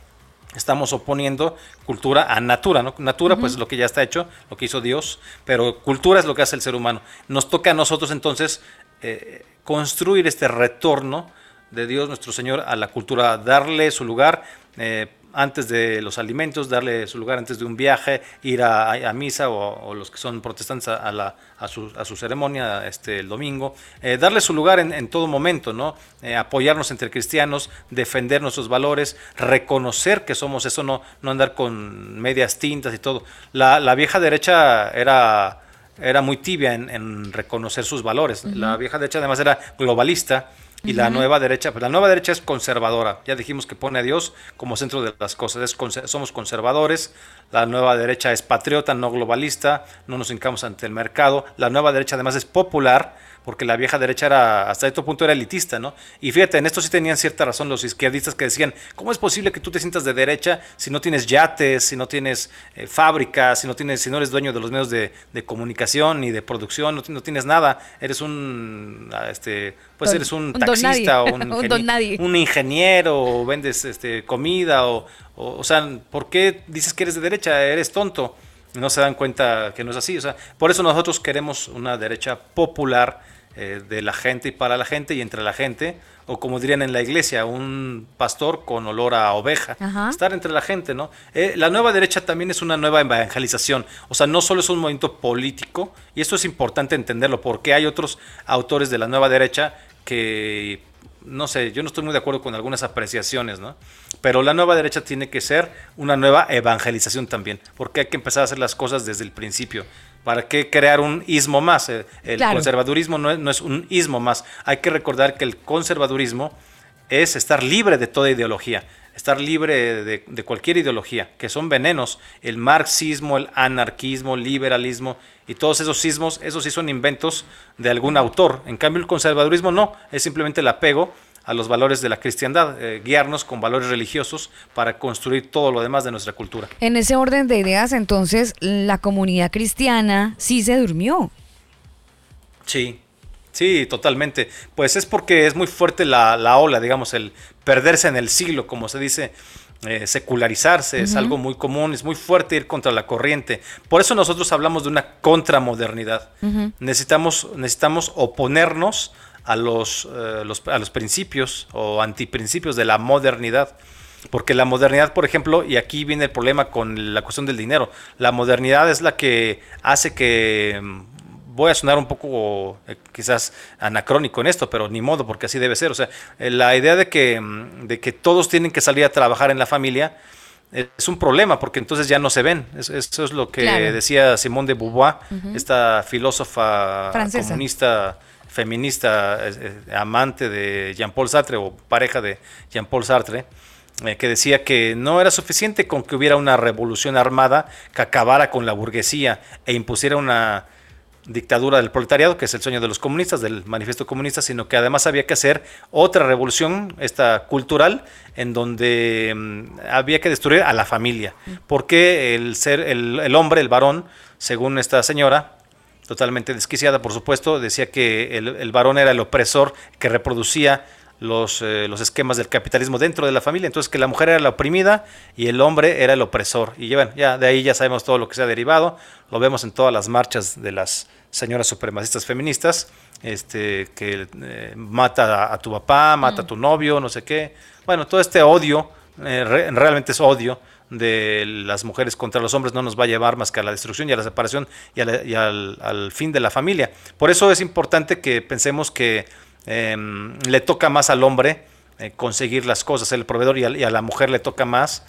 Estamos oponiendo cultura a natura, ¿no? Natura, uh -huh. pues lo que ya está hecho, lo que hizo Dios, pero cultura es lo que hace el ser humano. Nos toca a nosotros entonces eh, construir este retorno de Dios nuestro Señor a la cultura, darle su lugar. Eh, antes de los alimentos, darle su lugar antes de un viaje, ir a, a misa o, o, los que son protestantes a, a, la, a, su, a su ceremonia este, el domingo, eh, darle su lugar en, en, todo momento, ¿no? Eh, apoyarnos entre cristianos, defender nuestros valores, reconocer que somos eso, no, no andar con medias tintas y todo. La, la vieja derecha era era muy tibia en, en reconocer sus valores. Uh -huh. La vieja derecha además era globalista y uh -huh. la nueva derecha, pues la nueva derecha es conservadora. Ya dijimos que pone a Dios como centro de las cosas. Es, somos conservadores. La nueva derecha es patriota, no globalista. No nos hincamos ante el mercado. La nueva derecha además es popular porque la vieja derecha era hasta este punto era elitista, ¿no? Y fíjate, en esto sí tenían cierta razón los izquierdistas que decían, ¿cómo es posible que tú te sientas de derecha si no tienes yates, si no tienes eh, fábricas, si no tienes, si no eres dueño de los medios de, de comunicación ni de producción, no, no, tienes nada, eres un ah, este pues don, eres un, un taxista o un, un, un, ingeniero o vendes este comida o, o, o sea, ¿por qué dices que eres de derecha? Eres tonto no se dan cuenta que no es así. O sea, por eso nosotros queremos una derecha popular eh, de la gente y para la gente y entre la gente, o como dirían en la iglesia, un pastor con olor a oveja, Ajá. estar entre la gente, ¿no? Eh, la nueva derecha también es una nueva evangelización, o sea, no solo es un movimiento político, y eso es importante entenderlo, porque hay otros autores de la nueva derecha que, no sé, yo no estoy muy de acuerdo con algunas apreciaciones, ¿no? Pero la nueva derecha tiene que ser una nueva evangelización también, porque hay que empezar a hacer las cosas desde el principio. ¿Para qué crear un ismo más? El Claro. conservadurismo no es, no es un ismo más. Hay que recordar que el conservadurismo es estar libre de toda ideología, estar libre de, de cualquier ideología, que son venenos. El marxismo, el anarquismo, el liberalismo y todos esos sismos, esos sí son inventos de algún autor. En cambio, el conservadurismo no, es simplemente el apego a los valores de la cristiandad, eh, guiarnos con valores religiosos para construir todo lo demás de nuestra cultura. En ese orden de ideas, entonces, la comunidad cristiana sí se durmió. Sí, sí, totalmente. Pues es porque es muy fuerte la, la ola, digamos, el perderse en el siglo, como se dice, eh, secularizarse, es algo muy común, es muy fuerte ir contra la corriente. Por eso nosotros hablamos de una contramodernidad. necesitamos, necesitamos oponernos a los, eh, los- a los principios o antiprincipios de la modernidad. Porque la modernidad, por ejemplo, y aquí viene el problema con la cuestión del dinero, la modernidad es la que hace que, mm, voy a sonar un poco eh, quizás anacrónico en esto, pero ni modo, porque así debe ser. O sea, eh, la idea de que, mm, de que todos tienen que salir a trabajar en la familia es un problema, porque entonces ya no se ven. Es- Eso es lo que Claro. decía Simone de Beauvoir, esta filósofa Francesa. comunista feminista, amante de Jean-Paul Sartre o pareja de Jean-Paul Sartre, eh, que decía que no era suficiente con que hubiera una revolución armada que acabara con la burguesía e impusiera una dictadura del proletariado, que es el sueño de los comunistas, del manifiesto comunista, sino que además había que hacer otra revolución, esta cultural, en donde mm, había que destruir a la familia, porque el ser, el, el hombre, el varón, según esta señora, totalmente desquiciada, por supuesto, decía que el, el varón era el opresor que reproducía los, eh, los esquemas del capitalismo dentro de la familia, entonces que la mujer era la oprimida y el hombre era el opresor. Y bueno, ya de ahí ya sabemos todo lo que se ha derivado, lo vemos en todas las marchas de las señoras supremacistas feministas, este, que eh, mata a, a tu papá, mata a tu novio, no sé qué. Bueno, todo este odio, eh, re- realmente es odio de las mujeres contra los hombres no nos va a llevar más que a la destrucción y a la separación y, al, fin de la familia. Por eso es importante que pensemos que em, le toca más al hombre eh, conseguir las cosas, el proveedor, y a, la mujer le toca más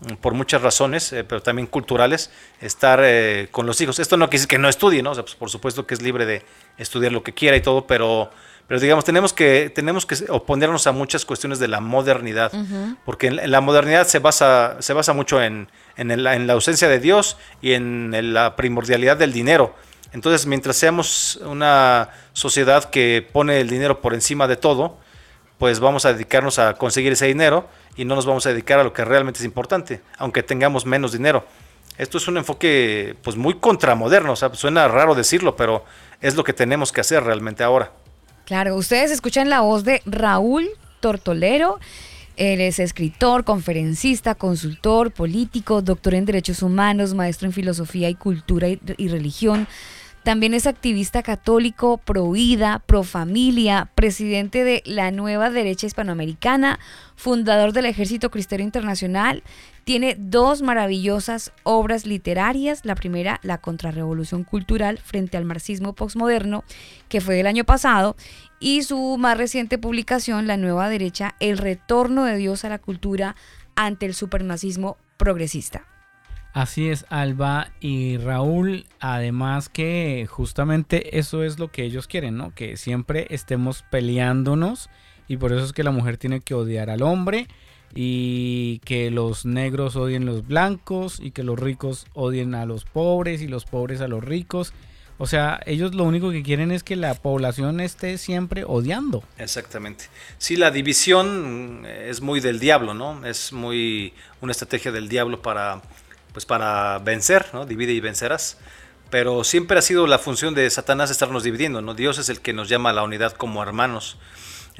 mm, por muchas razones, eh, pero también culturales, estar eh, con los hijos. Esto no quiere decir que no estudie, ¿no? Pues, por supuesto que es libre de estudiar lo que quiera y todo, pero, pero digamos, tenemos que, tenemos que oponernos a muchas cuestiones de la modernidad, porque en, la modernidad se basa, se basa mucho en, en, el- en la ausencia de Dios y en la primordialidad del dinero. Entonces, mientras seamos una sociedad que pone el dinero por encima de todo, pues vamos a dedicarnos a conseguir ese dinero y no nos vamos a dedicar a lo que realmente es importante, aunque tengamos menos dinero. Esto es un enfoque pues muy contramoderno, o sea, suena raro decirlo, pero es lo que tenemos que hacer realmente ahora. Claro, ustedes escuchan la voz de Raúl Tortolero. Él es escritor, conferencista, consultor, político, doctor en derechos humanos, maestro en filosofía y cultura y, religión. También es activista católico, pro vida, pro familia, presidente de la nueva derecha hispanoamericana, fundador del Ejército Cristero Internacional. Tiene dos maravillosas obras literarias. La primera, La Contrarrevolución Cultural frente al marxismo postmoderno, que fue del año pasado. Y su más reciente publicación, La Nueva Derecha, El Retorno de Dios a la Cultura ante el supremacismo progresista. Así es, Alba y Raúl, además que justamente eso es lo que ellos quieren, ¿no? Que siempre estemos peleándonos y por eso es que la mujer tiene que odiar al hombre y que los negros odien los blancos y que los ricos odien a los pobres y los pobres a los ricos. O sea, ellos lo único que quieren es que la población esté siempre odiando. Exactamente. Sí, la división mm, es muy del diablo, ¿no? Es muy una estrategia del diablo para, pues para vencer, ¿no? Divide y vencerás. Pero siempre ha sido la función de Satanás estarnos dividiendo, ¿no? Dios es el que nos llama a la unidad como hermanos.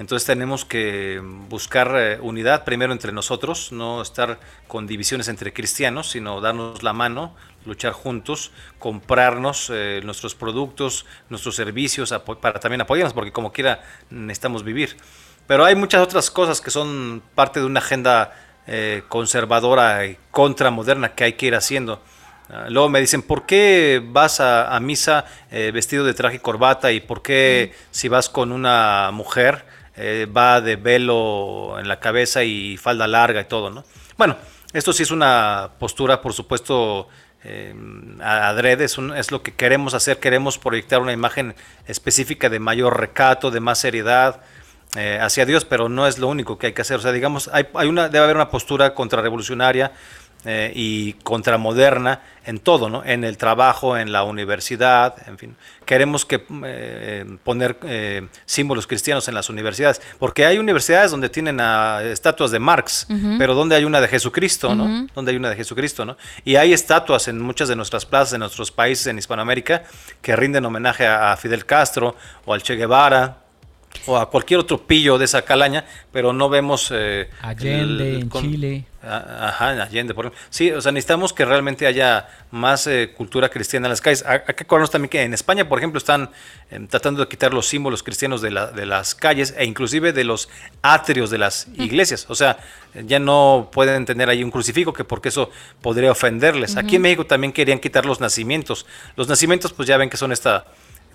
Entonces tenemos que buscar eh, unidad primero entre nosotros, no estar con divisiones entre cristianos, sino darnos la mano, luchar juntos, comprarnos eh, nuestros productos, nuestros servicios, para también apoyarnos, porque como quiera necesitamos vivir. Pero hay muchas otras cosas que son parte de una agenda eh, conservadora y contramoderna que hay que ir haciendo. Ah, luego me dicen, ¿por qué vas a, misa eh, vestido de traje y corbata? ¿Y por qué si vas con una mujer va de velo en la cabeza y falda larga y todo? ¿no? Bueno, esto sí es una postura, por supuesto, eh, adrede, es, es, lo que queremos hacer, queremos proyectar una imagen específica de mayor recato, de más seriedad eh, hacia Dios, pero no es lo único que hay que hacer. O sea, digamos, hay, hay una, debe haber una postura contrarrevolucionaria eh, y contramoderna en todo, ¿no? En el trabajo, en la universidad, en fin. Queremos que eh, poner eh, símbolos cristianos en las universidades, porque hay universidades donde tienen estatuas de Marx, pero donde hay una de Jesucristo, ¿no? Donde hay una de Jesucristo, ¿no? Y hay estatuas en muchas de nuestras plazas, en nuestros países en Hispanoamérica, que rinden homenaje a Fidel Castro o al Che Guevara o a cualquier otro pillo de esa calaña, pero no vemos... Eh, Allende, en Chile. Ajá, en Allende, por ejemplo. Sí, o sea, necesitamos que realmente haya más eh, cultura cristiana en las calles. Hay que acordarnos también que en España, por ejemplo, están em, tratando de quitar los símbolos cristianos de, la, de las calles e inclusive de los atrios de las iglesias. O sea, ya no pueden tener ahí un crucifijo, que porque eso podría ofenderles. Aquí en México también querían quitar los nacimientos. Los nacimientos, pues ya ven que son esta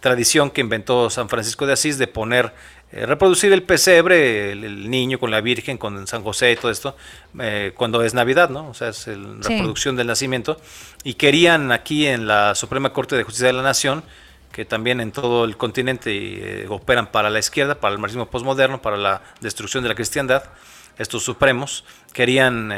tradición que inventó San Francisco de Asís de poner, eh, reproducir el pesebre, el, niño con la Virgen, con San José y todo esto, eh, cuando es Navidad, ¿no? O sea, es la reproducción del nacimiento. Y querían aquí en la Suprema Corte de Justicia de la Nación, que también en todo el continente eh, operan para la izquierda, para el marxismo postmoderno, para la destrucción de la cristiandad, estos supremos querían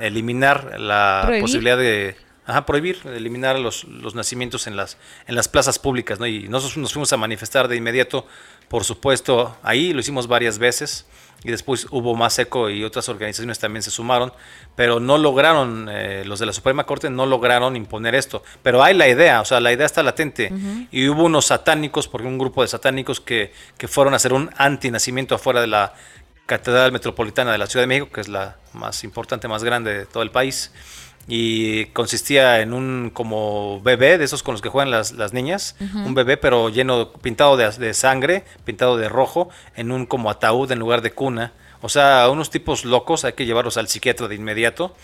eliminar la posibilidad de Ajá, prohibir, eliminar los, los nacimientos en las, en las plazas públicas, ¿no? Y nosotros nos fuimos a manifestar de inmediato, por supuesto, ahí lo hicimos varias veces, y después hubo más eco y otras organizaciones también se sumaron, pero no lograron, eh, los de la Suprema Corte no lograron imponer esto. Pero hay la idea, o sea, la idea está latente. Y hubo unos satánicos, porque un grupo de satánicos que, que fueron a hacer un antinacimiento afuera de la Catedral Metropolitana de la Ciudad de México, que es la más importante, más grande de todo el país y consistía en un como bebé de esos con los que juegan las, las niñas, un bebé pero lleno, pintado de, de, sangre, pintado de rojo, en un como ataúd en lugar de cuna. O sea, unos tipos locos, hay que llevarlos al psiquiatra de inmediato,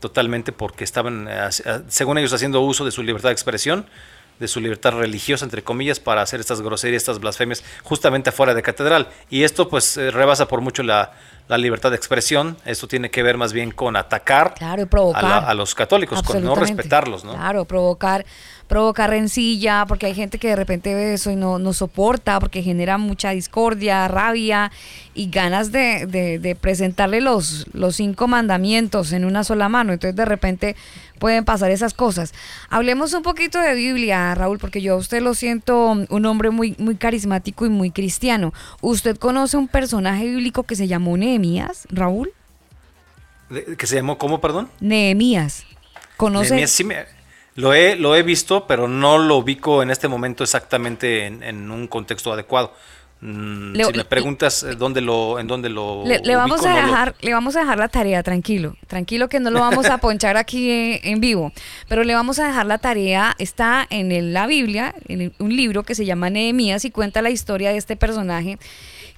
totalmente porque estaban, eh, según ellos, haciendo uso de su libertad de expresión de su libertad religiosa, entre comillas, para hacer estas groserías, estas blasfemias, justamente afuera de catedral. Y esto pues eh, rebasa por mucho la, libertad de expresión. Esto tiene que ver más bien con atacar claro, provocar. A, los católicos, con no respetarlos. ¿no? Claro, provocar provocar rencilla, porque hay gente que de repente ve eso y no, no soporta, porque genera mucha discordia, rabia y ganas de, de, presentarle los, los cinco mandamientos en una sola mano. Entonces de repente pueden pasar esas cosas. Hablemos un poquito de Biblia, Raúl, porque yo a usted lo siento un hombre muy, muy carismático y muy cristiano. ¿Usted conoce un personaje bíblico que se llamó Nehemías, Raúl? ¿Que se llamó cómo, perdón? Nehemías. ¿Conoce? Nehemías, sí me, lo he, lo he visto, pero no lo ubico en este momento exactamente en, un contexto adecuado. Mm, si me preguntas eh, dónde lo, en dónde lo le, vamos a dejar, le vamos a dejar la tarea, tranquilo, tranquilo que no lo vamos a ponchar aquí en, vivo, pero le vamos a dejar la tarea, está en la Biblia, en un libro que se llama Nehemías y cuenta la historia de este personaje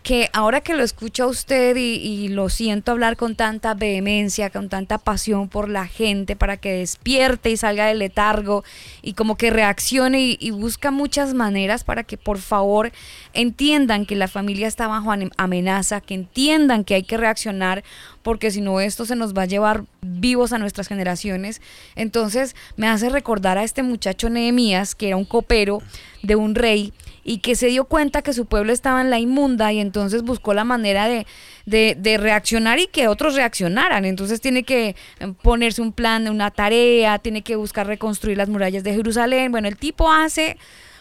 que ahora que lo escucho a usted y, lo siento hablar con tanta vehemencia, con tanta pasión por la gente, para que despierte y salga del letargo y como que reaccione y, busca muchas maneras para que por favor entiendan que la familia está bajo amenaza, que entiendan que hay que reaccionar porque si no esto se nos va a llevar vivos a nuestras generaciones. Entonces me hace recordar a este muchacho Nehemías, que era un copero de un rey y que se dio cuenta que su pueblo estaba en la inmunda y entonces buscó la manera de, de, reaccionar y que otros reaccionaran. Entonces tiene que eh, ponerse un plan, una tarea, tiene que buscar reconstruir las murallas de Jerusalén. Bueno, el tipo hace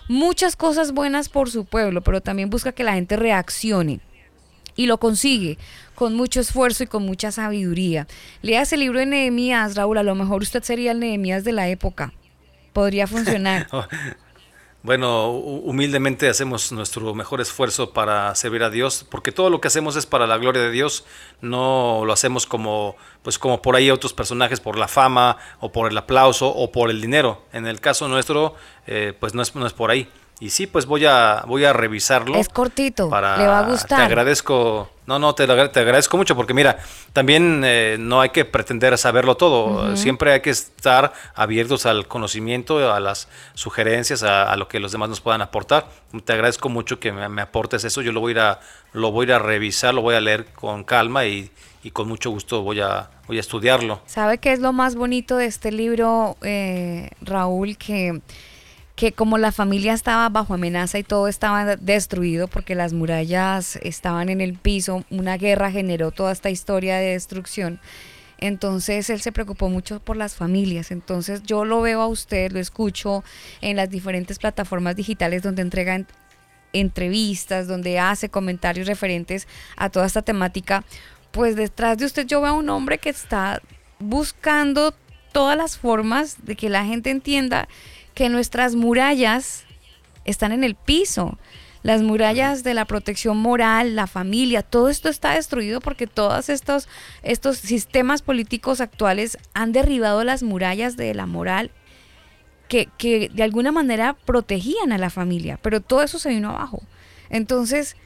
muchas cosas buenas por su pueblo, pero también busca que la gente reaccione. Y lo consigue con mucho esfuerzo y con mucha sabiduría. Lea ese libro de Nehemías, Raúl, a lo mejor usted sería el Nehemías de la época. Podría funcionar. Bueno, hu- humildemente hacemos nuestro mejor esfuerzo para servir a Dios, porque todo lo que hacemos es para la gloria de Dios, no lo hacemos como, pues como por ahí otros personajes, por la fama, o por el aplauso, o por el dinero. En el caso nuestro, eh, pues no es, no es por ahí. Y sí, pues voy a, voy a revisarlo. Es cortito, para- le va a gustar. Te agradezco, no, no, te, te agradezco mucho porque mira, también eh, no hay que pretender saberlo todo, siempre hay que estar abiertos al conocimiento, a las sugerencias, a, a lo que los demás nos puedan aportar. Te agradezco mucho que me, me aportes eso, yo lo voy a ir a, lo voy a, ir a revisar, lo voy a leer con calma y, y con mucho gusto voy a, voy a estudiarlo. ¿Sabe qué es lo más bonito de este libro, eh, Raúl? Que, que como la familia estaba bajo amenaza y todo estaba destruido porque las murallas estaban en el piso, una guerra generó toda esta historia de destrucción. Entonces él se preocupó mucho por las familias. Entonces yo lo veo a usted, lo escucho en las diferentes plataformas digitales donde entrega en- entrevistas, donde hace comentarios referentes a toda esta temática. Pues detrás de usted yo veo a un hombre que está buscando todas las formas de que la gente entienda que nuestras murallas están en el piso. Las murallas de la protección moral, la familia, todo esto está destruido porque todos estos, estos sistemas políticos actuales han derribado las murallas de la moral que, que de alguna manera protegían a la familia, pero todo eso se vino abajo. Entonces,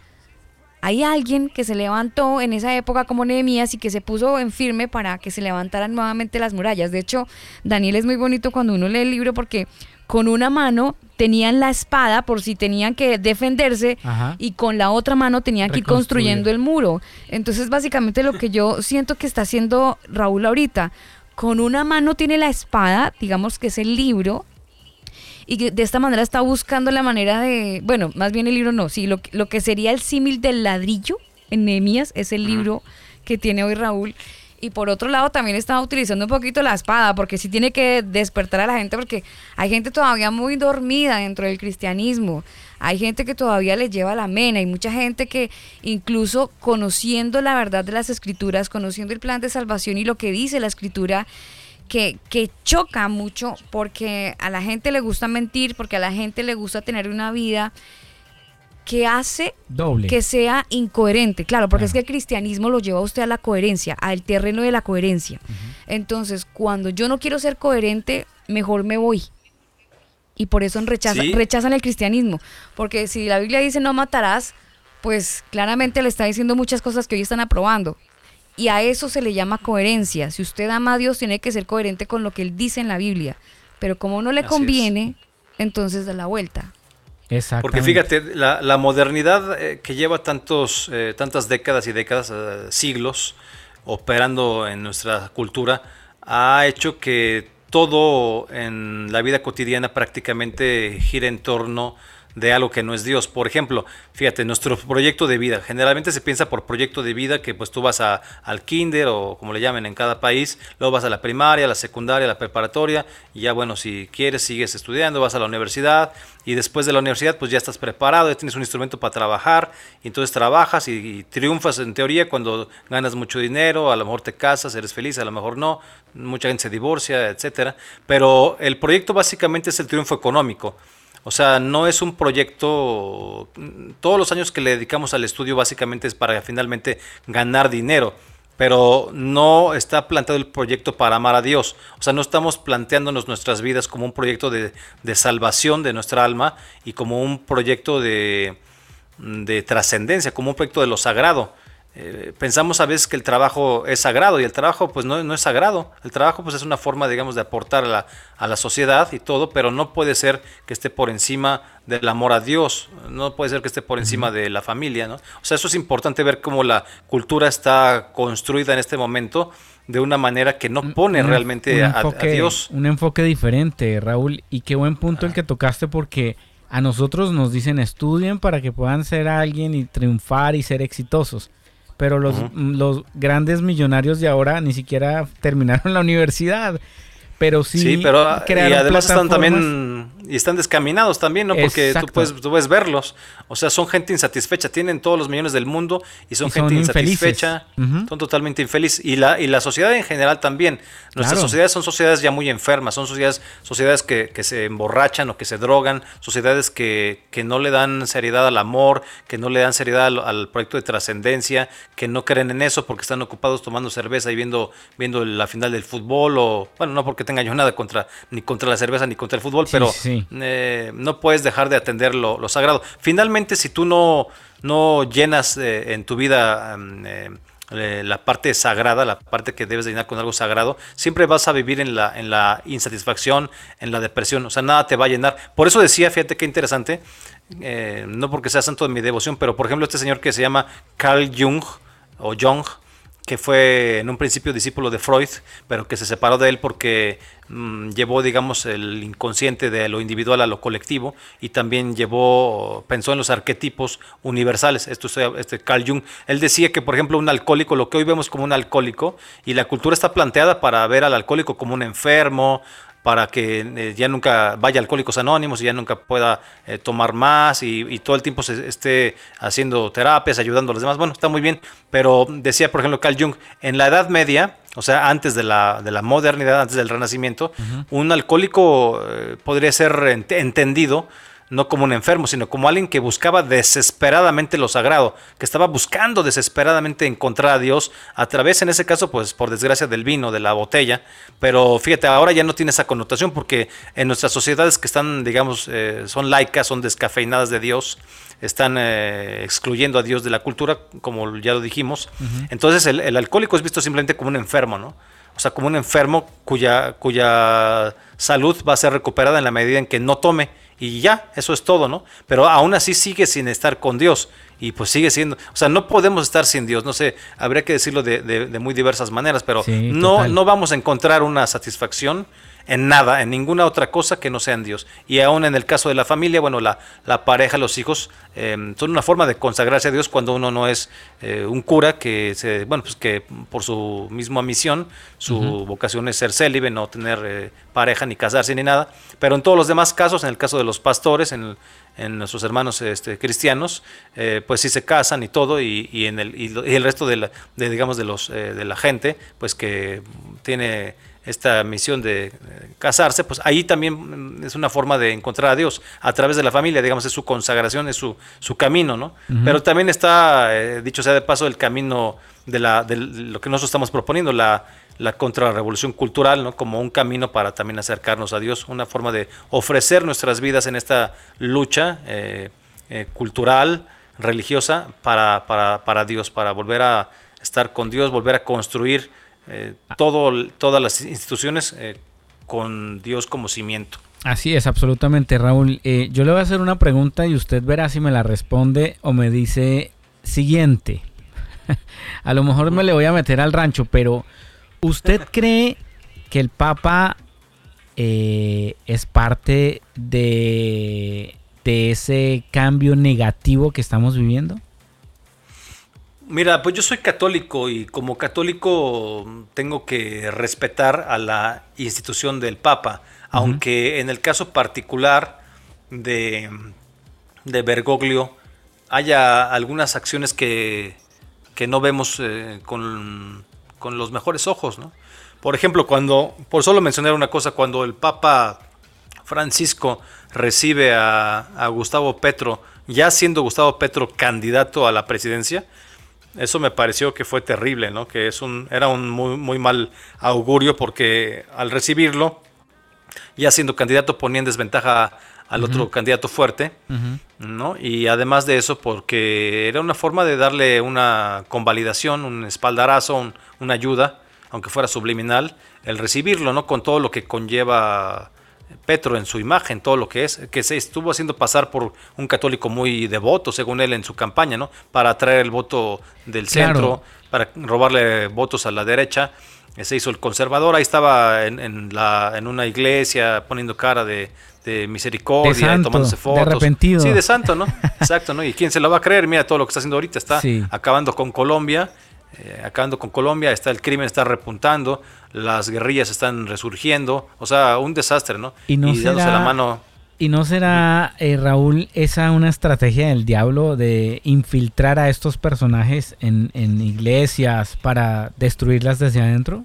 hay alguien que se levantó en esa época como Nehemías y que se puso en firme para que se levantaran nuevamente las murallas. De hecho, Daniel es muy bonito cuando uno lee el libro porque con una mano tenían la espada por si tenían que defenderse Ajá. y con la otra mano tenían que ir construyendo el muro. Entonces, básicamente lo que yo siento que está haciendo Raúl ahorita, con una mano tiene la espada, digamos que es el libro, y que de esta manera está buscando la manera de, bueno, más bien el libro no, sí, lo, que- lo que sería el símil del ladrillo en Nehemías es el libro que tiene hoy Raúl. Y por otro lado también estaba utilizando un poquito la espada, porque sí tiene que despertar a la gente, porque hay gente todavía muy dormida dentro del cristianismo. Hay gente que todavía les lleva la mena, hay mucha gente que incluso conociendo la verdad de las escrituras, conociendo el plan de salvación y lo que dice la escritura, que, que choca mucho porque a la gente le gusta mentir, porque a la gente le gusta tener una vida que hace Doble. que sea incoherente. Claro, porque es que el cristianismo lo lleva a usted a la coherencia, al terreno de la coherencia. Entonces, cuando yo no quiero ser coherente, mejor me voy. Y por eso rechaza- Sí. rechazan el cristianismo. Porque si la Biblia dice no matarás, pues claramente le está diciendo muchas cosas que hoy están aprobando. Y a eso se le llama coherencia. Si usted ama a Dios, tiene que ser coherente con lo que Él dice en la Biblia. Pero como no le Así es. conviene, entonces da la vuelta. Porque fíjate, la, la modernidad eh, que lleva tantos, eh, tantas décadas y décadas, eh, siglos, operando en nuestra cultura, ha hecho que todo en la vida cotidiana prácticamente gira en torno de algo que no es Dios. Por ejemplo, fíjate, nuestro proyecto de vida. Generalmente se piensa por proyecto de vida que pues tú vas a, al kinder o como le llamen en cada país, luego vas a la primaria, a la secundaria, a la preparatoria y ya bueno, si quieres sigues estudiando, vas a la universidad y después de la universidad pues ya estás preparado, ya tienes un instrumento para trabajar y entonces trabajas y, y triunfas en teoría cuando ganas mucho dinero, a lo mejor te casas, eres feliz, a lo mejor no, mucha gente se divorcia, etcétera, pero el proyecto básicamente es el triunfo económico. O sea, no es un proyecto, todos los años que le dedicamos al estudio básicamente es para finalmente ganar dinero, pero no está planteado el proyecto para amar a Dios. O sea, no estamos planteándonos nuestras vidas como un proyecto de, de salvación de nuestra alma y como un proyecto de, de trascendencia, como un proyecto de lo sagrado. Eh, pensamos a veces que el trabajo es sagrado y el trabajo pues no, no es sagrado. El trabajo pues es una forma digamos de aportar a la, a la sociedad y todo, pero no puede ser que esté por encima del amor a Dios, no puede ser que esté por encima de la familia, ¿no? O sea, eso es importante ver cómo la cultura está construida en este momento de una manera que no pone Un- realmente un a, Dios. Un enfoque diferente, Raúl. Y qué buen punto el que tocaste porque a nosotros nos dicen estudien para que puedan ser alguien y triunfar y ser exitosos. Pero los, los grandes millonarios de ahora ni siquiera terminaron la universidad. Pero sí, Sí, pero ah, y además están también y están descaminados también, ¿no? Porque tú Exacto. puedes, tú puedes verlos. O sea, son gente insatisfecha, tienen todos los millones del mundo y son Y gente insatisfecha, son totalmente infelices. Y la, y la sociedad en general también. Nuestras Claro. sociedades son sociedades ya muy enfermas, son sociedades, sociedades que, que se emborrachan o que se drogan, sociedades que, que no le dan seriedad al amor, que no le dan seriedad al, al proyecto de trascendencia, que no creen en eso porque están ocupados tomando cerveza y viendo, viendo la final del fútbol o, bueno, no porque tenga yo nada contra, ni contra la cerveza ni contra el fútbol, Sí, pero sí. eh, no puedes dejar de atender lo, lo sagrado. Finalmente, si tú no, no llenas eh, en tu vida eh, la parte sagrada, la parte que debes de llenar con algo sagrado, siempre vas a vivir en la, en la insatisfacción, en la depresión, o sea, nada te va a llenar. Por eso decía, fíjate qué interesante, no porque sea santo de mi devoción, pero por ejemplo este señor que se llama Carl Jung, o Jung, que fue en un principio discípulo de Freud, pero que se separó de él porque mm, llevó, digamos, el inconsciente de lo individual a lo colectivo y también llevó, pensó en los arquetipos universales. Esto es este Carl Jung. Él decía que, por ejemplo, un alcohólico, lo que hoy vemos como un alcohólico, y la cultura está planteada para ver al alcohólico como un enfermo, para que eh, ya nunca vaya a Alcohólicos Anónimos y ya nunca pueda eh, tomar más y, y todo el tiempo se esté haciendo terapias, ayudando a los demás. Bueno, está muy bien, pero decía, por ejemplo, Carl Jung, en la Edad Media, o sea, antes de la, de la modernidad, antes del Renacimiento, un alcohólico eh, podría ser ent- entendido no como un enfermo, sino como alguien que buscaba desesperadamente lo sagrado, que estaba buscando desesperadamente encontrar a Dios a través, en ese caso, pues por desgracia del vino, de la botella. Pero fíjate, ahora ya no tiene esa connotación porque en nuestras sociedades que están, digamos, eh, son laicas, son descafeinadas de Dios, están eh, excluyendo a Dios de la cultura, como ya lo dijimos. Entonces el, el alcohólico es visto simplemente como un enfermo, ¿no? O sea, como un enfermo cuya, cuya salud va a ser recuperada en la medida en que no tome. Y ya, eso es todo, ¿no? Pero aún así sigue sin estar con Dios. Y pues sigue siendo. O sea, no podemos estar sin Dios. No sé, habría que decirlo de, de- de muy diversas maneras, pero Sí, no, total. no vamos a encontrar una satisfacción en nada, en ninguna otra cosa que no sea en Dios. Y aún en el caso de la familia, bueno, la, la pareja, los hijos, eh, son una forma de consagrarse a Dios cuando uno no es eh, un cura que, se, bueno, pues que por su misma misión, su vocación es ser célibe, no tener eh, pareja ni casarse ni nada. Pero en todos los demás casos, en el caso de los pastores, en, el- en nuestros hermanos este, cristianos, eh, pues sí se casan y todo, y, y en el, y, el resto de, la, de, digamos, de, los, eh, de la gente, pues que tiene esta misión de eh, casarse, pues ahí también mm, es una forma de encontrar a Dios a través de la familia, digamos, es su consagración, es su, su camino, ¿no? Pero también está, eh, dicho sea de paso, el camino de, la, de lo que nosotros estamos proponiendo, la, la contrarrevolución cultural, ¿no? Como un camino para también acercarnos a Dios, una forma de ofrecer nuestras vidas en esta lucha eh, eh, cultural, religiosa, para, para, para Dios, para volver a estar con Dios, volver a construir eh, todo, todas las instituciones eh, con Dios como cimiento. Así es, absolutamente, Raúl. Eh, yo le voy a hacer una pregunta y usted verá si me la responde o me dice siguiente. a lo mejor me le voy a meter al rancho, pero ¿usted cree que el Papa es parte de, de ese cambio negativo que estamos viviendo? Mira, pues yo soy católico y como católico tengo que respetar a la institución del Papa, aunque en el caso particular de, de Bergoglio haya algunas acciones que, que no vemos eh, con, con los mejores ojos, ¿no? Por ejemplo, cuando, por solo mencionar una cosa, cuando el Papa Francisco recibe a, a Gustavo Petro, ya siendo Gustavo Petro candidato a la presidencia, eso me pareció que fue terrible, ¿no? Que es un, era un muy, muy mal augurio porque al recibirlo, ya siendo candidato, ponía en desventaja al otro candidato fuerte, ¿no? Y además de eso, porque era una forma de darle una convalidación, un espaldarazo, un- una ayuda, aunque fuera subliminal, el recibirlo, ¿no? Con todo lo que conlleva Petro en su imagen, todo lo que es, que se estuvo haciendo pasar por un católico muy devoto, según él, en su campaña, ¿no? Para atraer el voto del Claro. centro, para robarle votos a la derecha. Eh, Se hizo el conservador, ahí estaba en, en la, en una iglesia poniendo cara de, de misericordia, De santo, tomándose de fotos. arrepentido. Sí, de santo, ¿no? Exacto, ¿no? ¿Y quién se lo va a creer? Mira todo lo que está haciendo ahorita, está Sí. acabando con Colombia, eh, acabando con Colombia, está el crimen está repuntando, las guerrillas están resurgiendo, o sea, un desastre, ¿no? Y no dándose será- la mano. ¿Y no será, eh, Raúl, esa una estrategia del diablo de infiltrar a estos personajes en, en iglesias para destruirlas desde adentro?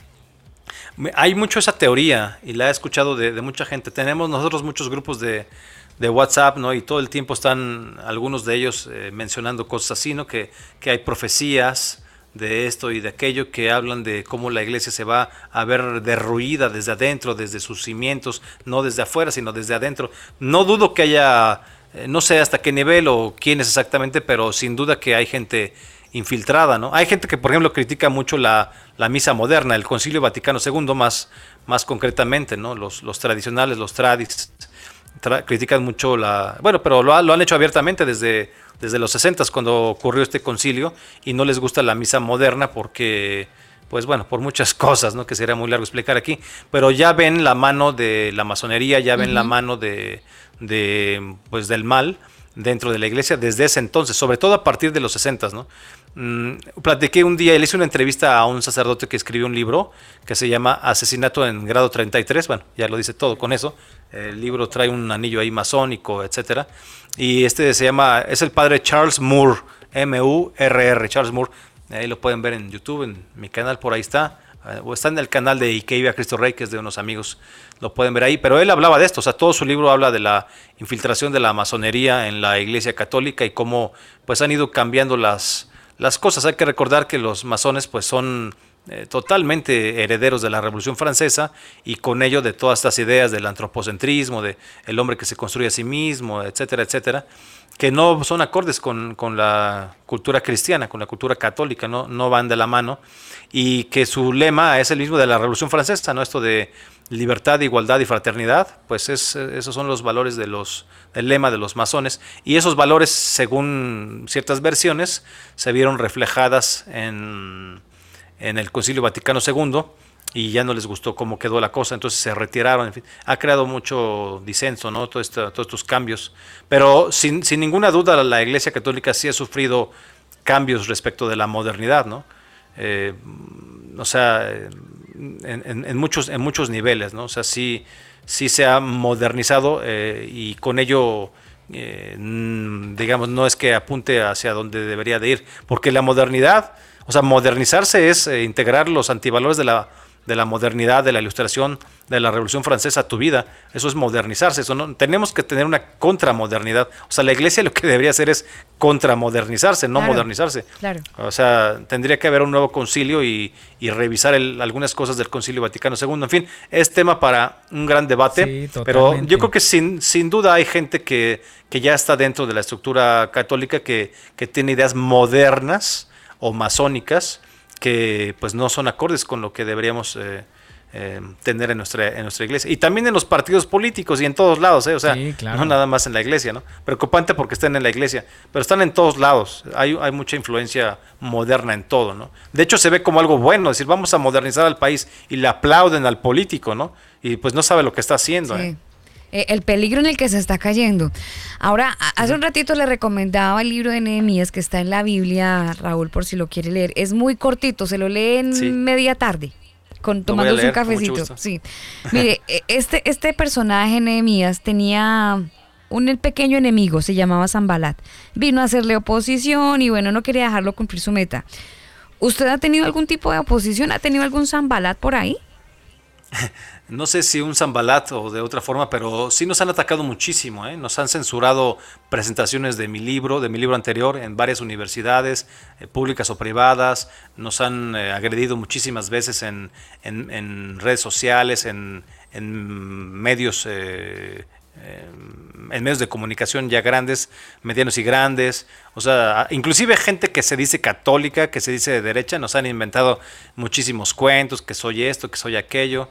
Hay mucho esa teoría y la he escuchado de, de mucha gente. Tenemos nosotros muchos grupos de, de WhatsApp, ¿no? Y todo el tiempo están algunos de ellos eh, mencionando cosas así, ¿no? Que, que hay profecías de esto y de aquello que hablan de cómo la iglesia se va a ver derruida desde adentro, desde sus cimientos, no desde afuera, sino desde adentro. No dudo que haya, eh, no sé hasta qué nivel o quién es exactamente, pero sin duda que hay gente infiltrada, ¿no? Hay gente que, por ejemplo, critica mucho la, la misa moderna, el Concilio Vaticano II más, más concretamente, ¿no? Los, los tradicionales, los tradis, tra- critican mucho la... Bueno, pero lo, ha- lo han hecho abiertamente desde, desde los 60 cuando ocurrió este concilio y no les gusta la misa moderna porque, pues bueno, por muchas cosas, ¿no? Que sería muy largo explicar aquí, pero ya ven la mano de la masonería, ya ven la mano de, de, pues del mal dentro de la iglesia desde ese entonces, sobre todo a partir de los 60, ¿no? Mm, platiqué un día, le hice una entrevista a un sacerdote que escribió un libro que se llama Asesinato en grado 33, bueno, ya lo dice todo con eso. El libro trae un anillo ahí masónico, etcétera. Y este se llama, es el padre Charles Moore, M-U-R-R, Charles Moore. Ahí lo pueden ver en YouTube, en mi canal, por ahí está. Eh, O está en el canal de Ike viva Cristo Rey, que es de unos amigos, lo pueden ver ahí. Pero él hablaba de esto, o sea, todo su libro habla de la infiltración de la masonería en la Iglesia Católica y cómo pues han ido cambiando las, las cosas. Hay que recordar que los masones pues son eh, totalmente herederos de la Revolución Francesa y con ello de todas estas ideas del antropocentrismo, de el hombre que se construye a sí mismo, etcétera, etcétera, que no son acordes con, con la cultura cristiana, con la cultura católica, no, no van de la mano. Y que su lema es el mismo de la Revolución Francesa, ¿no? Esto de libertad, igualdad y fraternidad, pues es, esos son los valores de los, lema de los masones. Y esos valores, según ciertas versiones, se vieron reflejadas en, en el Concilio Vaticano II y ya no les gustó cómo quedó la cosa, entonces se retiraron, en fin, ha creado mucho disenso, ¿no? Todo esto- todos estos cambios, pero sin, sin ninguna duda la Iglesia Católica sí ha sufrido cambios respecto de la modernidad, ¿no? Eh, o sea, en, muchos, en muchos niveles, ¿no? O sea, sí, sí se ha modernizado eh, y con ello, eh, digamos, no es que apunte hacia donde debería de ir, porque la modernidad, o sea, modernizarse es eh, integrar los antivalores de la, de la modernidad, de la ilustración, de la Revolución Francesa a tu vida. Eso es modernizarse. Eso no, tenemos que tener una contramodernidad. O sea, la iglesia lo que debería hacer es contramodernizarse, no Claro, modernizarse. claro. O sea, tendría que haber un nuevo concilio y, y revisar el- algunas cosas del Concilio Vaticano II. En fin, es tema para un gran debate. Sí, pero yo creo que sin, sin duda hay gente que, que ya está dentro de la estructura católica que, que tiene ideas modernas o masónicas que pues no son acordes con lo que deberíamos eh, eh, tener en nuestra, en nuestra iglesia. Y también en los partidos políticos y en todos lados, ¿eh? o sea, Sí, claro. no nada más en la iglesia, ¿no? Preocupante porque están en la iglesia, pero están en todos lados. Hay, hay mucha influencia moderna en todo, ¿no? De hecho, se ve como algo bueno, es decir, vamos a modernizar al país y le aplauden al político, ¿no? Y pues no sabe lo que está haciendo, Sí. ¿Eh? El peligro en el que se está cayendo. Ahora, hace un ratito le recomendaba el libro de Nehemías que está en la Biblia, Raúl, por si lo quiere leer. Es muy cortito, se lo lee en Sí. media tarde, con, tomándose un leer, mucho cafecito. Sí. Mire, eh, este, este personaje, Nehemías, tenía un pequeño enemigo, se llamaba Zambalat. Vino a hacerle oposición y bueno, no quería dejarlo cumplir su meta. ¿Usted ha tenido algún tipo de oposición? ¿Ha tenido algún Zambalat por ahí? No sé si un Zambalat o de otra forma, pero sí nos han atacado muchísimo. ¿eh? Nos han censurado presentaciones de mi libro, de mi libro anterior, en varias universidades, eh, públicas o privadas. Nos han eh, agredido muchísimas veces en, en- en redes sociales, en, en medios. eh, en medios de comunicación ya grandes, medianos y grandes, o sea, inclusive gente que se dice católica, que se dice de derecha, nos han inventado muchísimos cuentos, que soy esto, que soy aquello,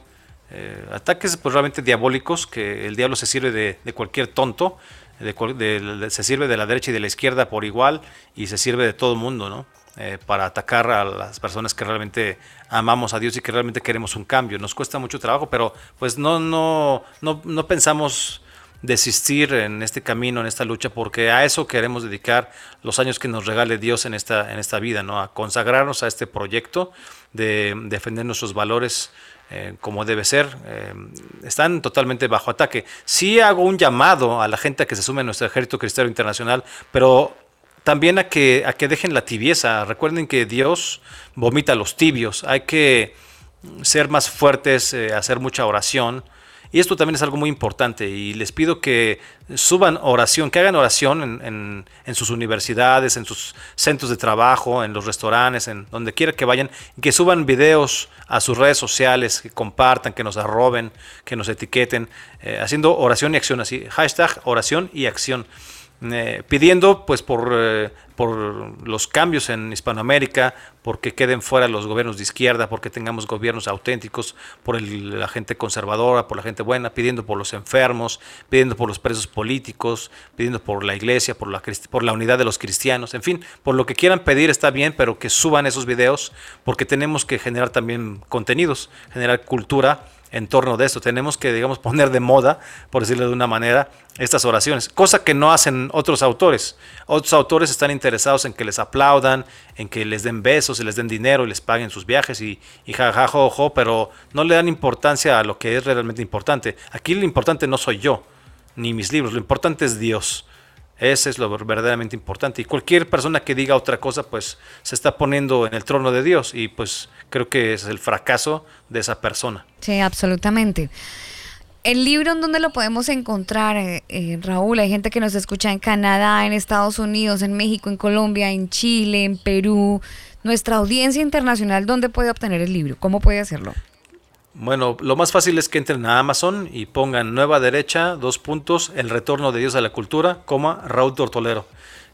eh, ataques pues realmente diabólicos, que el diablo se sirve de, de cualquier tonto, de de- se sirve de la derecha y de la izquierda por igual, y se sirve de todo el mundo, ¿no? Eh, para atacar a las personas que realmente amamos a Dios y que realmente queremos un cambio. Nos cuesta mucho trabajo, pero pues no, no, no, no pensamos desistir en este camino, en esta lucha, porque a eso queremos dedicar los años que nos regale Dios en esta, en esta vida, ¿no? a consagrarnos a este proyecto de defender nuestros valores eh, como debe ser, eh, están totalmente bajo ataque. Sí hago un llamado a la gente a que se sume a nuestro ejército cristiano internacional, pero también a que, a que dejen la tibieza. Recuerden que Dios vomita a los tibios. Hay que ser más fuertes, eh, hacer mucha oración. Y esto también es algo muy importante y les pido que suban oración, que hagan oración en, sus universidades, en sus centros de trabajo, en los restaurantes, en donde quiera que vayan, que suban videos a sus redes sociales, que compartan, que nos arroben, que nos etiqueten, eh, haciendo oración y acción, así, hashtag oración y acción. Eh, pidiendo pues por, eh, por los cambios en Hispanoamérica, porque queden fuera los gobiernos de izquierda, porque tengamos gobiernos auténticos, por la gente conservadora, por la gente buena, pidiendo por los enfermos, pidiendo por los presos políticos, pidiendo por la iglesia, por la, por la unidad de los cristianos, en fin, por lo que quieran pedir está bien, pero que suban esos videos, porque tenemos que generar también contenidos, generar cultura en torno de esto. Tenemos que, digamos, poner de moda, por decirlo de una manera, estas oraciones, cosa que no hacen otros autores. Otros autores están interesados en que les aplaudan, en que les den besos, y les den dinero y les paguen sus viajes y, y jajajo, pero no le dan importancia a lo que es realmente importante. Aquí lo importante no soy yo, ni mis libros, lo importante es Dios. Ese es lo verdaderamente importante. Y cualquier persona que diga otra cosa, pues se está poniendo en el trono de Dios. Y pues creo que es el fracaso de esa persona. Sí, absolutamente. El libro en donde lo podemos encontrar, eh, eh, Raúl, hay gente que nos escucha en Canadá, en Estados Unidos, en México, en Colombia, en Chile, en Perú. Nuestra audiencia internacional, ¿dónde puede obtener el libro? ¿Cómo puede hacerlo? Bueno, lo más fácil es que entren a Amazon y pongan nueva derecha, dos puntos, el retorno de Dios a la cultura, coma, Raúl Tortolero,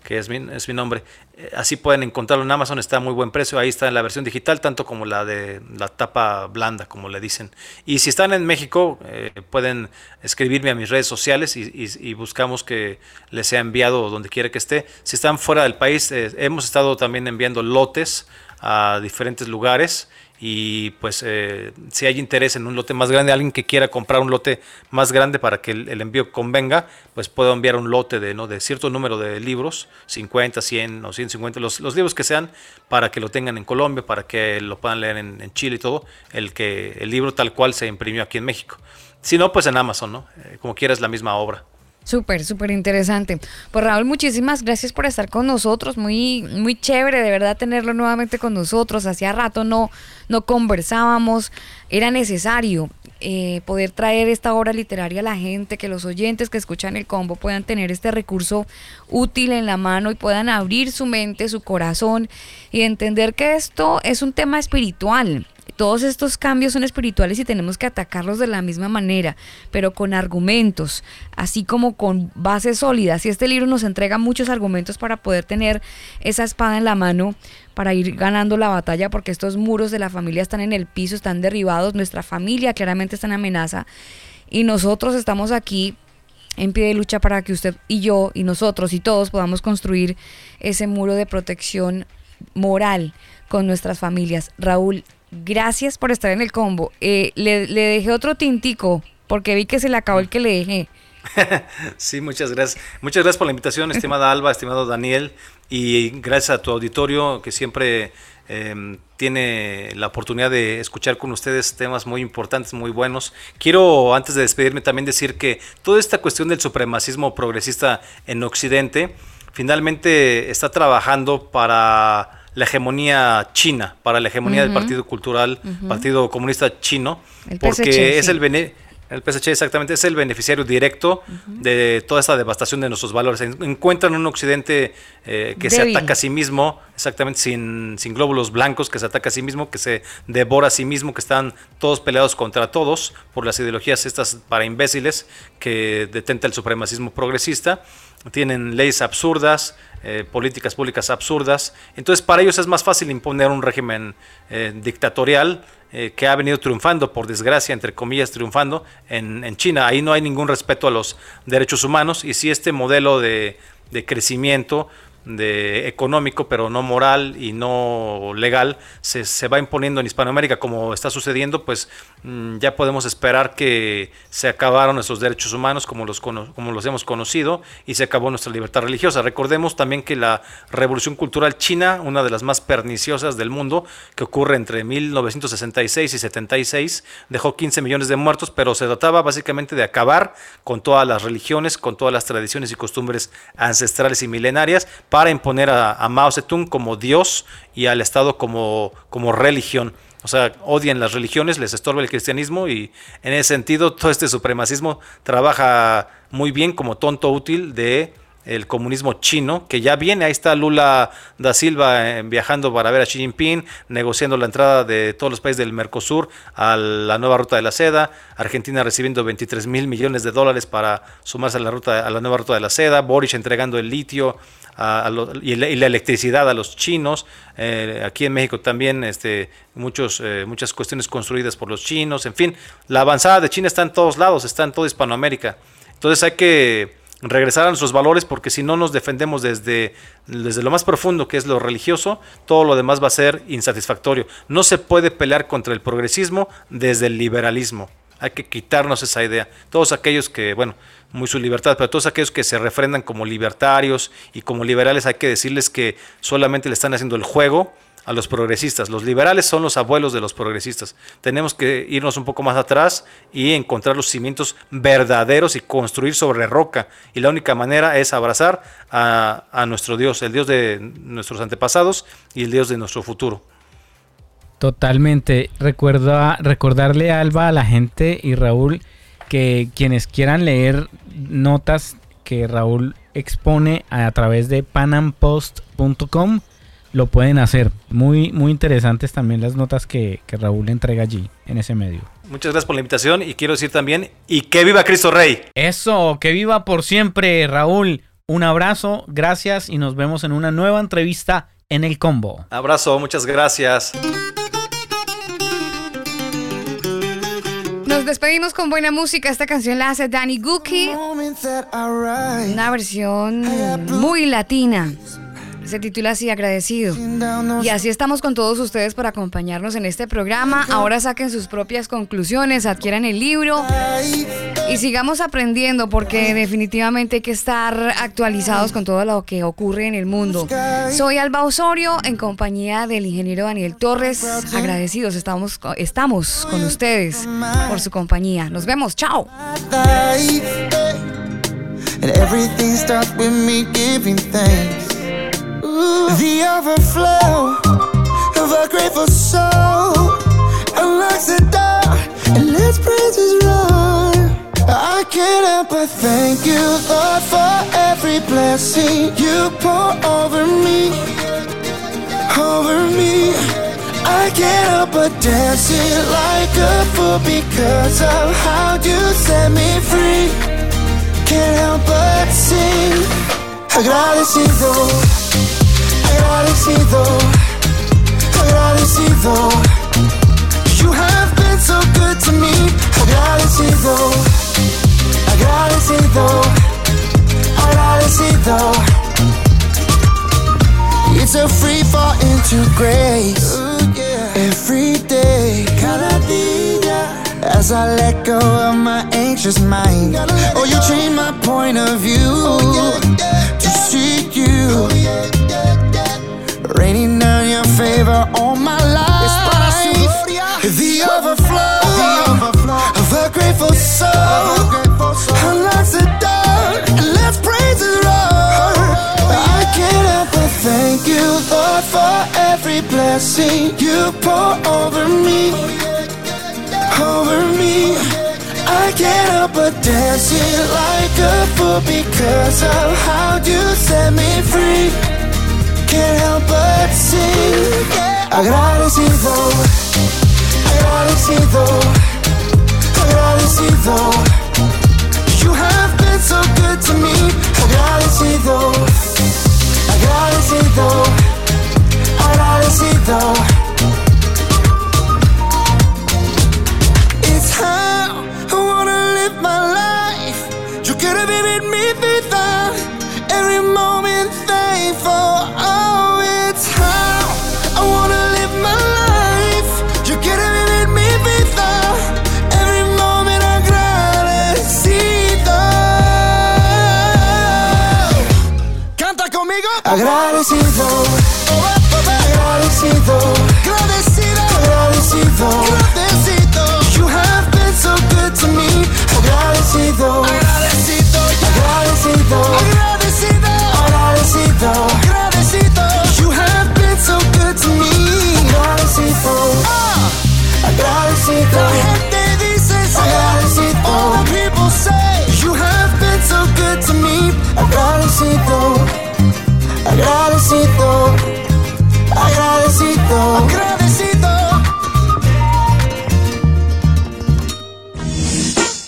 que es mi, es mi nombre. Eh, así pueden encontrarlo en Amazon, está a muy buen precio, ahí está en la versión digital, tanto como la de la tapa blanda, como le dicen. Y si están en México, eh, pueden escribirme a mis redes sociales y, buscamos que les sea enviado donde quiera que esté. Si están fuera del país, eh, hemos estado también enviando lotes a diferentes lugares y pues eh, si hay interés en un lote más grande, alguien que quiera comprar un lote más grande para que el, envío convenga, pues puedo enviar un lote de, ¿no? de cierto número de libros, 50, 100 o 150, los, los libros que sean, para que lo tengan en Colombia, para que lo puedan leer en, Chile y todo, el, que, el libro tal cual se imprimió aquí en México. Si no, pues en Amazon, ¿no? Eh, como quieras la misma obra. Súper, súper interesante. Pues Raúl, muchísimas gracias por estar con nosotros. Muy, muy chévere de verdad tenerlo nuevamente con nosotros. Hacía rato no, no conversábamos. Era necesario eh, poder traer esta obra literaria a la gente, que los oyentes que escuchan el combo puedan tener este recurso útil en la mano y puedan abrir su mente, su corazón y entender que esto es un tema espiritual todos estos cambios son espirituales y tenemos que atacarlos de la misma manera, pero con argumentos, así como con bases sólidas. Y este libro nos entrega muchos argumentos para poder tener esa espada en la mano, para ir ganando la batalla, porque estos muros de la familia están en el piso, están derribados, nuestra familia claramente está en amenaza y nosotros estamos aquí en pie de lucha para que usted y yo y nosotros y todos podamos construir ese muro de protección moral con nuestras familias. Raúl, Gracias por estar en el combo. Eh, le, dejé otro tintico porque vi que se le acabó el que le dejé. sí, muchas gracias. Muchas gracias por la invitación, estimada Alba, estimado Daniel, y gracias a tu auditorio que siempre em, tiene la oportunidad de escuchar con ustedes temas muy importantes, muy buenos. Quiero, antes de despedirme, también decir que toda esta cuestión del supremacismo progresista en Occidente finalmente está trabajando para la hegemonía china, para la hegemonía del Partido Cultural, Partido Comunista Chino, porque es el el PSC exactamente es el beneficiario directo de toda esta devastación de nuestros valores. Encuentran un occidente eh, que se ataca a sí mismo, exactamente sin, sin glóbulos blancos, que se ataca a sí mismo, que se devora a sí mismo, que están todos peleados contra todos por las ideologías estas para imbéciles que detenta el supremacismo progresista. Tienen leyes absurdas, eh, políticas públicas absurdas. Entonces para ellos es más fácil imponer un régimen eh, dictatorial eh, que ha venido triunfando, por desgracia, entre comillas, triunfando en, China. Ahí no hay ningún respeto a los derechos humanos y si este modelo de, crecimiento de económico, pero no moral y no legal, se, se va imponiendo en Hispanoamérica, como está sucediendo, pues ya podemos esperar que se acabaron nuestros derechos humanos como los, como los hemos conocido y se acabó nuestra libertad religiosa. Recordemos también que la revolución cultural china, una de las más perniciosas del mundo, que ocurre entre 1966 y 76, dejó 15 millones de muertos, pero se trataba básicamente de acabar con todas las religiones, con todas las tradiciones y costumbres ancestrales y milenarias, para imponer a, a Mao Zedong como Dios y al Estado como, como religión. O sea, odian las religiones, les estorba el cristianismo y en ese sentido todo este supremacismo trabaja muy bien como tonto útil de el comunismo chino, que ya viene, ahí está Lula da Silva eh, viajando para ver a Xi Jinping, negociando la entrada de todos los países del Mercosur a la nueva ruta de la seda, Argentina recibiendo 23 mil millones de dólares para sumarse a la, ruta, a la nueva ruta de la seda, Boris entregando el litio y, la, y la electricidad a los chinos, eh, aquí en México también este, muchos, eh, muchas cuestiones construidas por los chinos, en fin, la avanzada de China está en todos lados, está en toda Hispanoamérica. Entonces hay que regresar a nuestros valores porque si no nos defendemos desde, desde lo más profundo que es lo religioso, todo lo demás va a ser insatisfactorio. No se puede pelear contra el progresismo desde el liberalismo. Hay que quitarnos esa idea. Todos aquellos que, bueno, muy su libertad, pero todos aquellos que se refrendan como libertarios y como liberales hay que decirles que solamente le están haciendo el juego a los progresistas. Los liberales son los abuelos de los progresistas. Tenemos que irnos un poco más atrás y encontrar los cimientos verdaderos y construir sobre roca. Y la única manera es abrazar a, nuestro Dios, el Dios de nuestros antepasados y el Dios de nuestro futuro. Totalmente. Recuerda, recordarle Alba a la gente y Raúl que quienes quieran leer notas que Raúl expone a través de panampost.com lo pueden hacer. Muy, muy interesantes también las notas que, que Raúl entrega allí en ese medio. Muchas gracias por la invitación y quiero decir también, y que viva Cristo Rey. Eso, que viva por siempre, Raúl. Un abrazo, gracias y nos vemos en una nueva entrevista en el combo. Abrazo, muchas gracias. Nos despedimos con buena música. Esta canción la hace Danny Gookie. Una versión muy latina. Se titula así, agradecido. Y así estamos con todos ustedes para acompañarnos en este programa. Ahora saquen sus propias conclusiones, adquieran el libro y sigamos aprendiendo porque definitivamente hay que estar actualizados con todo lo que ocurre en el mundo. Soy Alba Osorio en compañía del ingeniero Daniel Torres. Agradecidos estamos, estamos con ustedes por su compañía. Nos vemos, chao. And everything starts with me giving thanks. The overflow of a grateful soul unlocks the door and lets praises roll. I can't help but thank you, Lord, for every blessing you pour over me, over me. I can't help but dancing like a fool because of how you set me free. Can't help but sing. Agradecido, agradecido, agradecido. You have been so good to me. Agradecido, agradecido, agradecido. It's a free fall into grace. Every day, cada día. As I let go of my anxious mind. Oh, you changed my point of view oh, to seek you. Oh, Raining down your favor on my life. The overflow of a grateful soul. Unlocks the door and let's praise the Lord. I can't help but thank you, Lord, for every blessing you pour over me over me. I can't help but dancing like a fool because of how you set me free. Can't help but sing. Agradecido, agradecido, agradecido. You have been so good to me. Agradecido, agradecido, agradecido.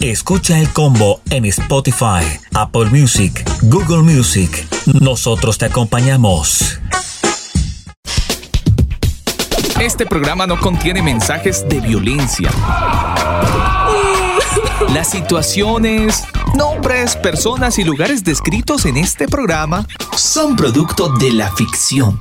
Escucha el combo en Spotify, Apple Music, Google Music. Nosotros te acompañamos. Este programa no contiene mensajes de violencia. Mm. Las situaciones, nombres, personas y lugares descritos en este programa son producto de la ficción.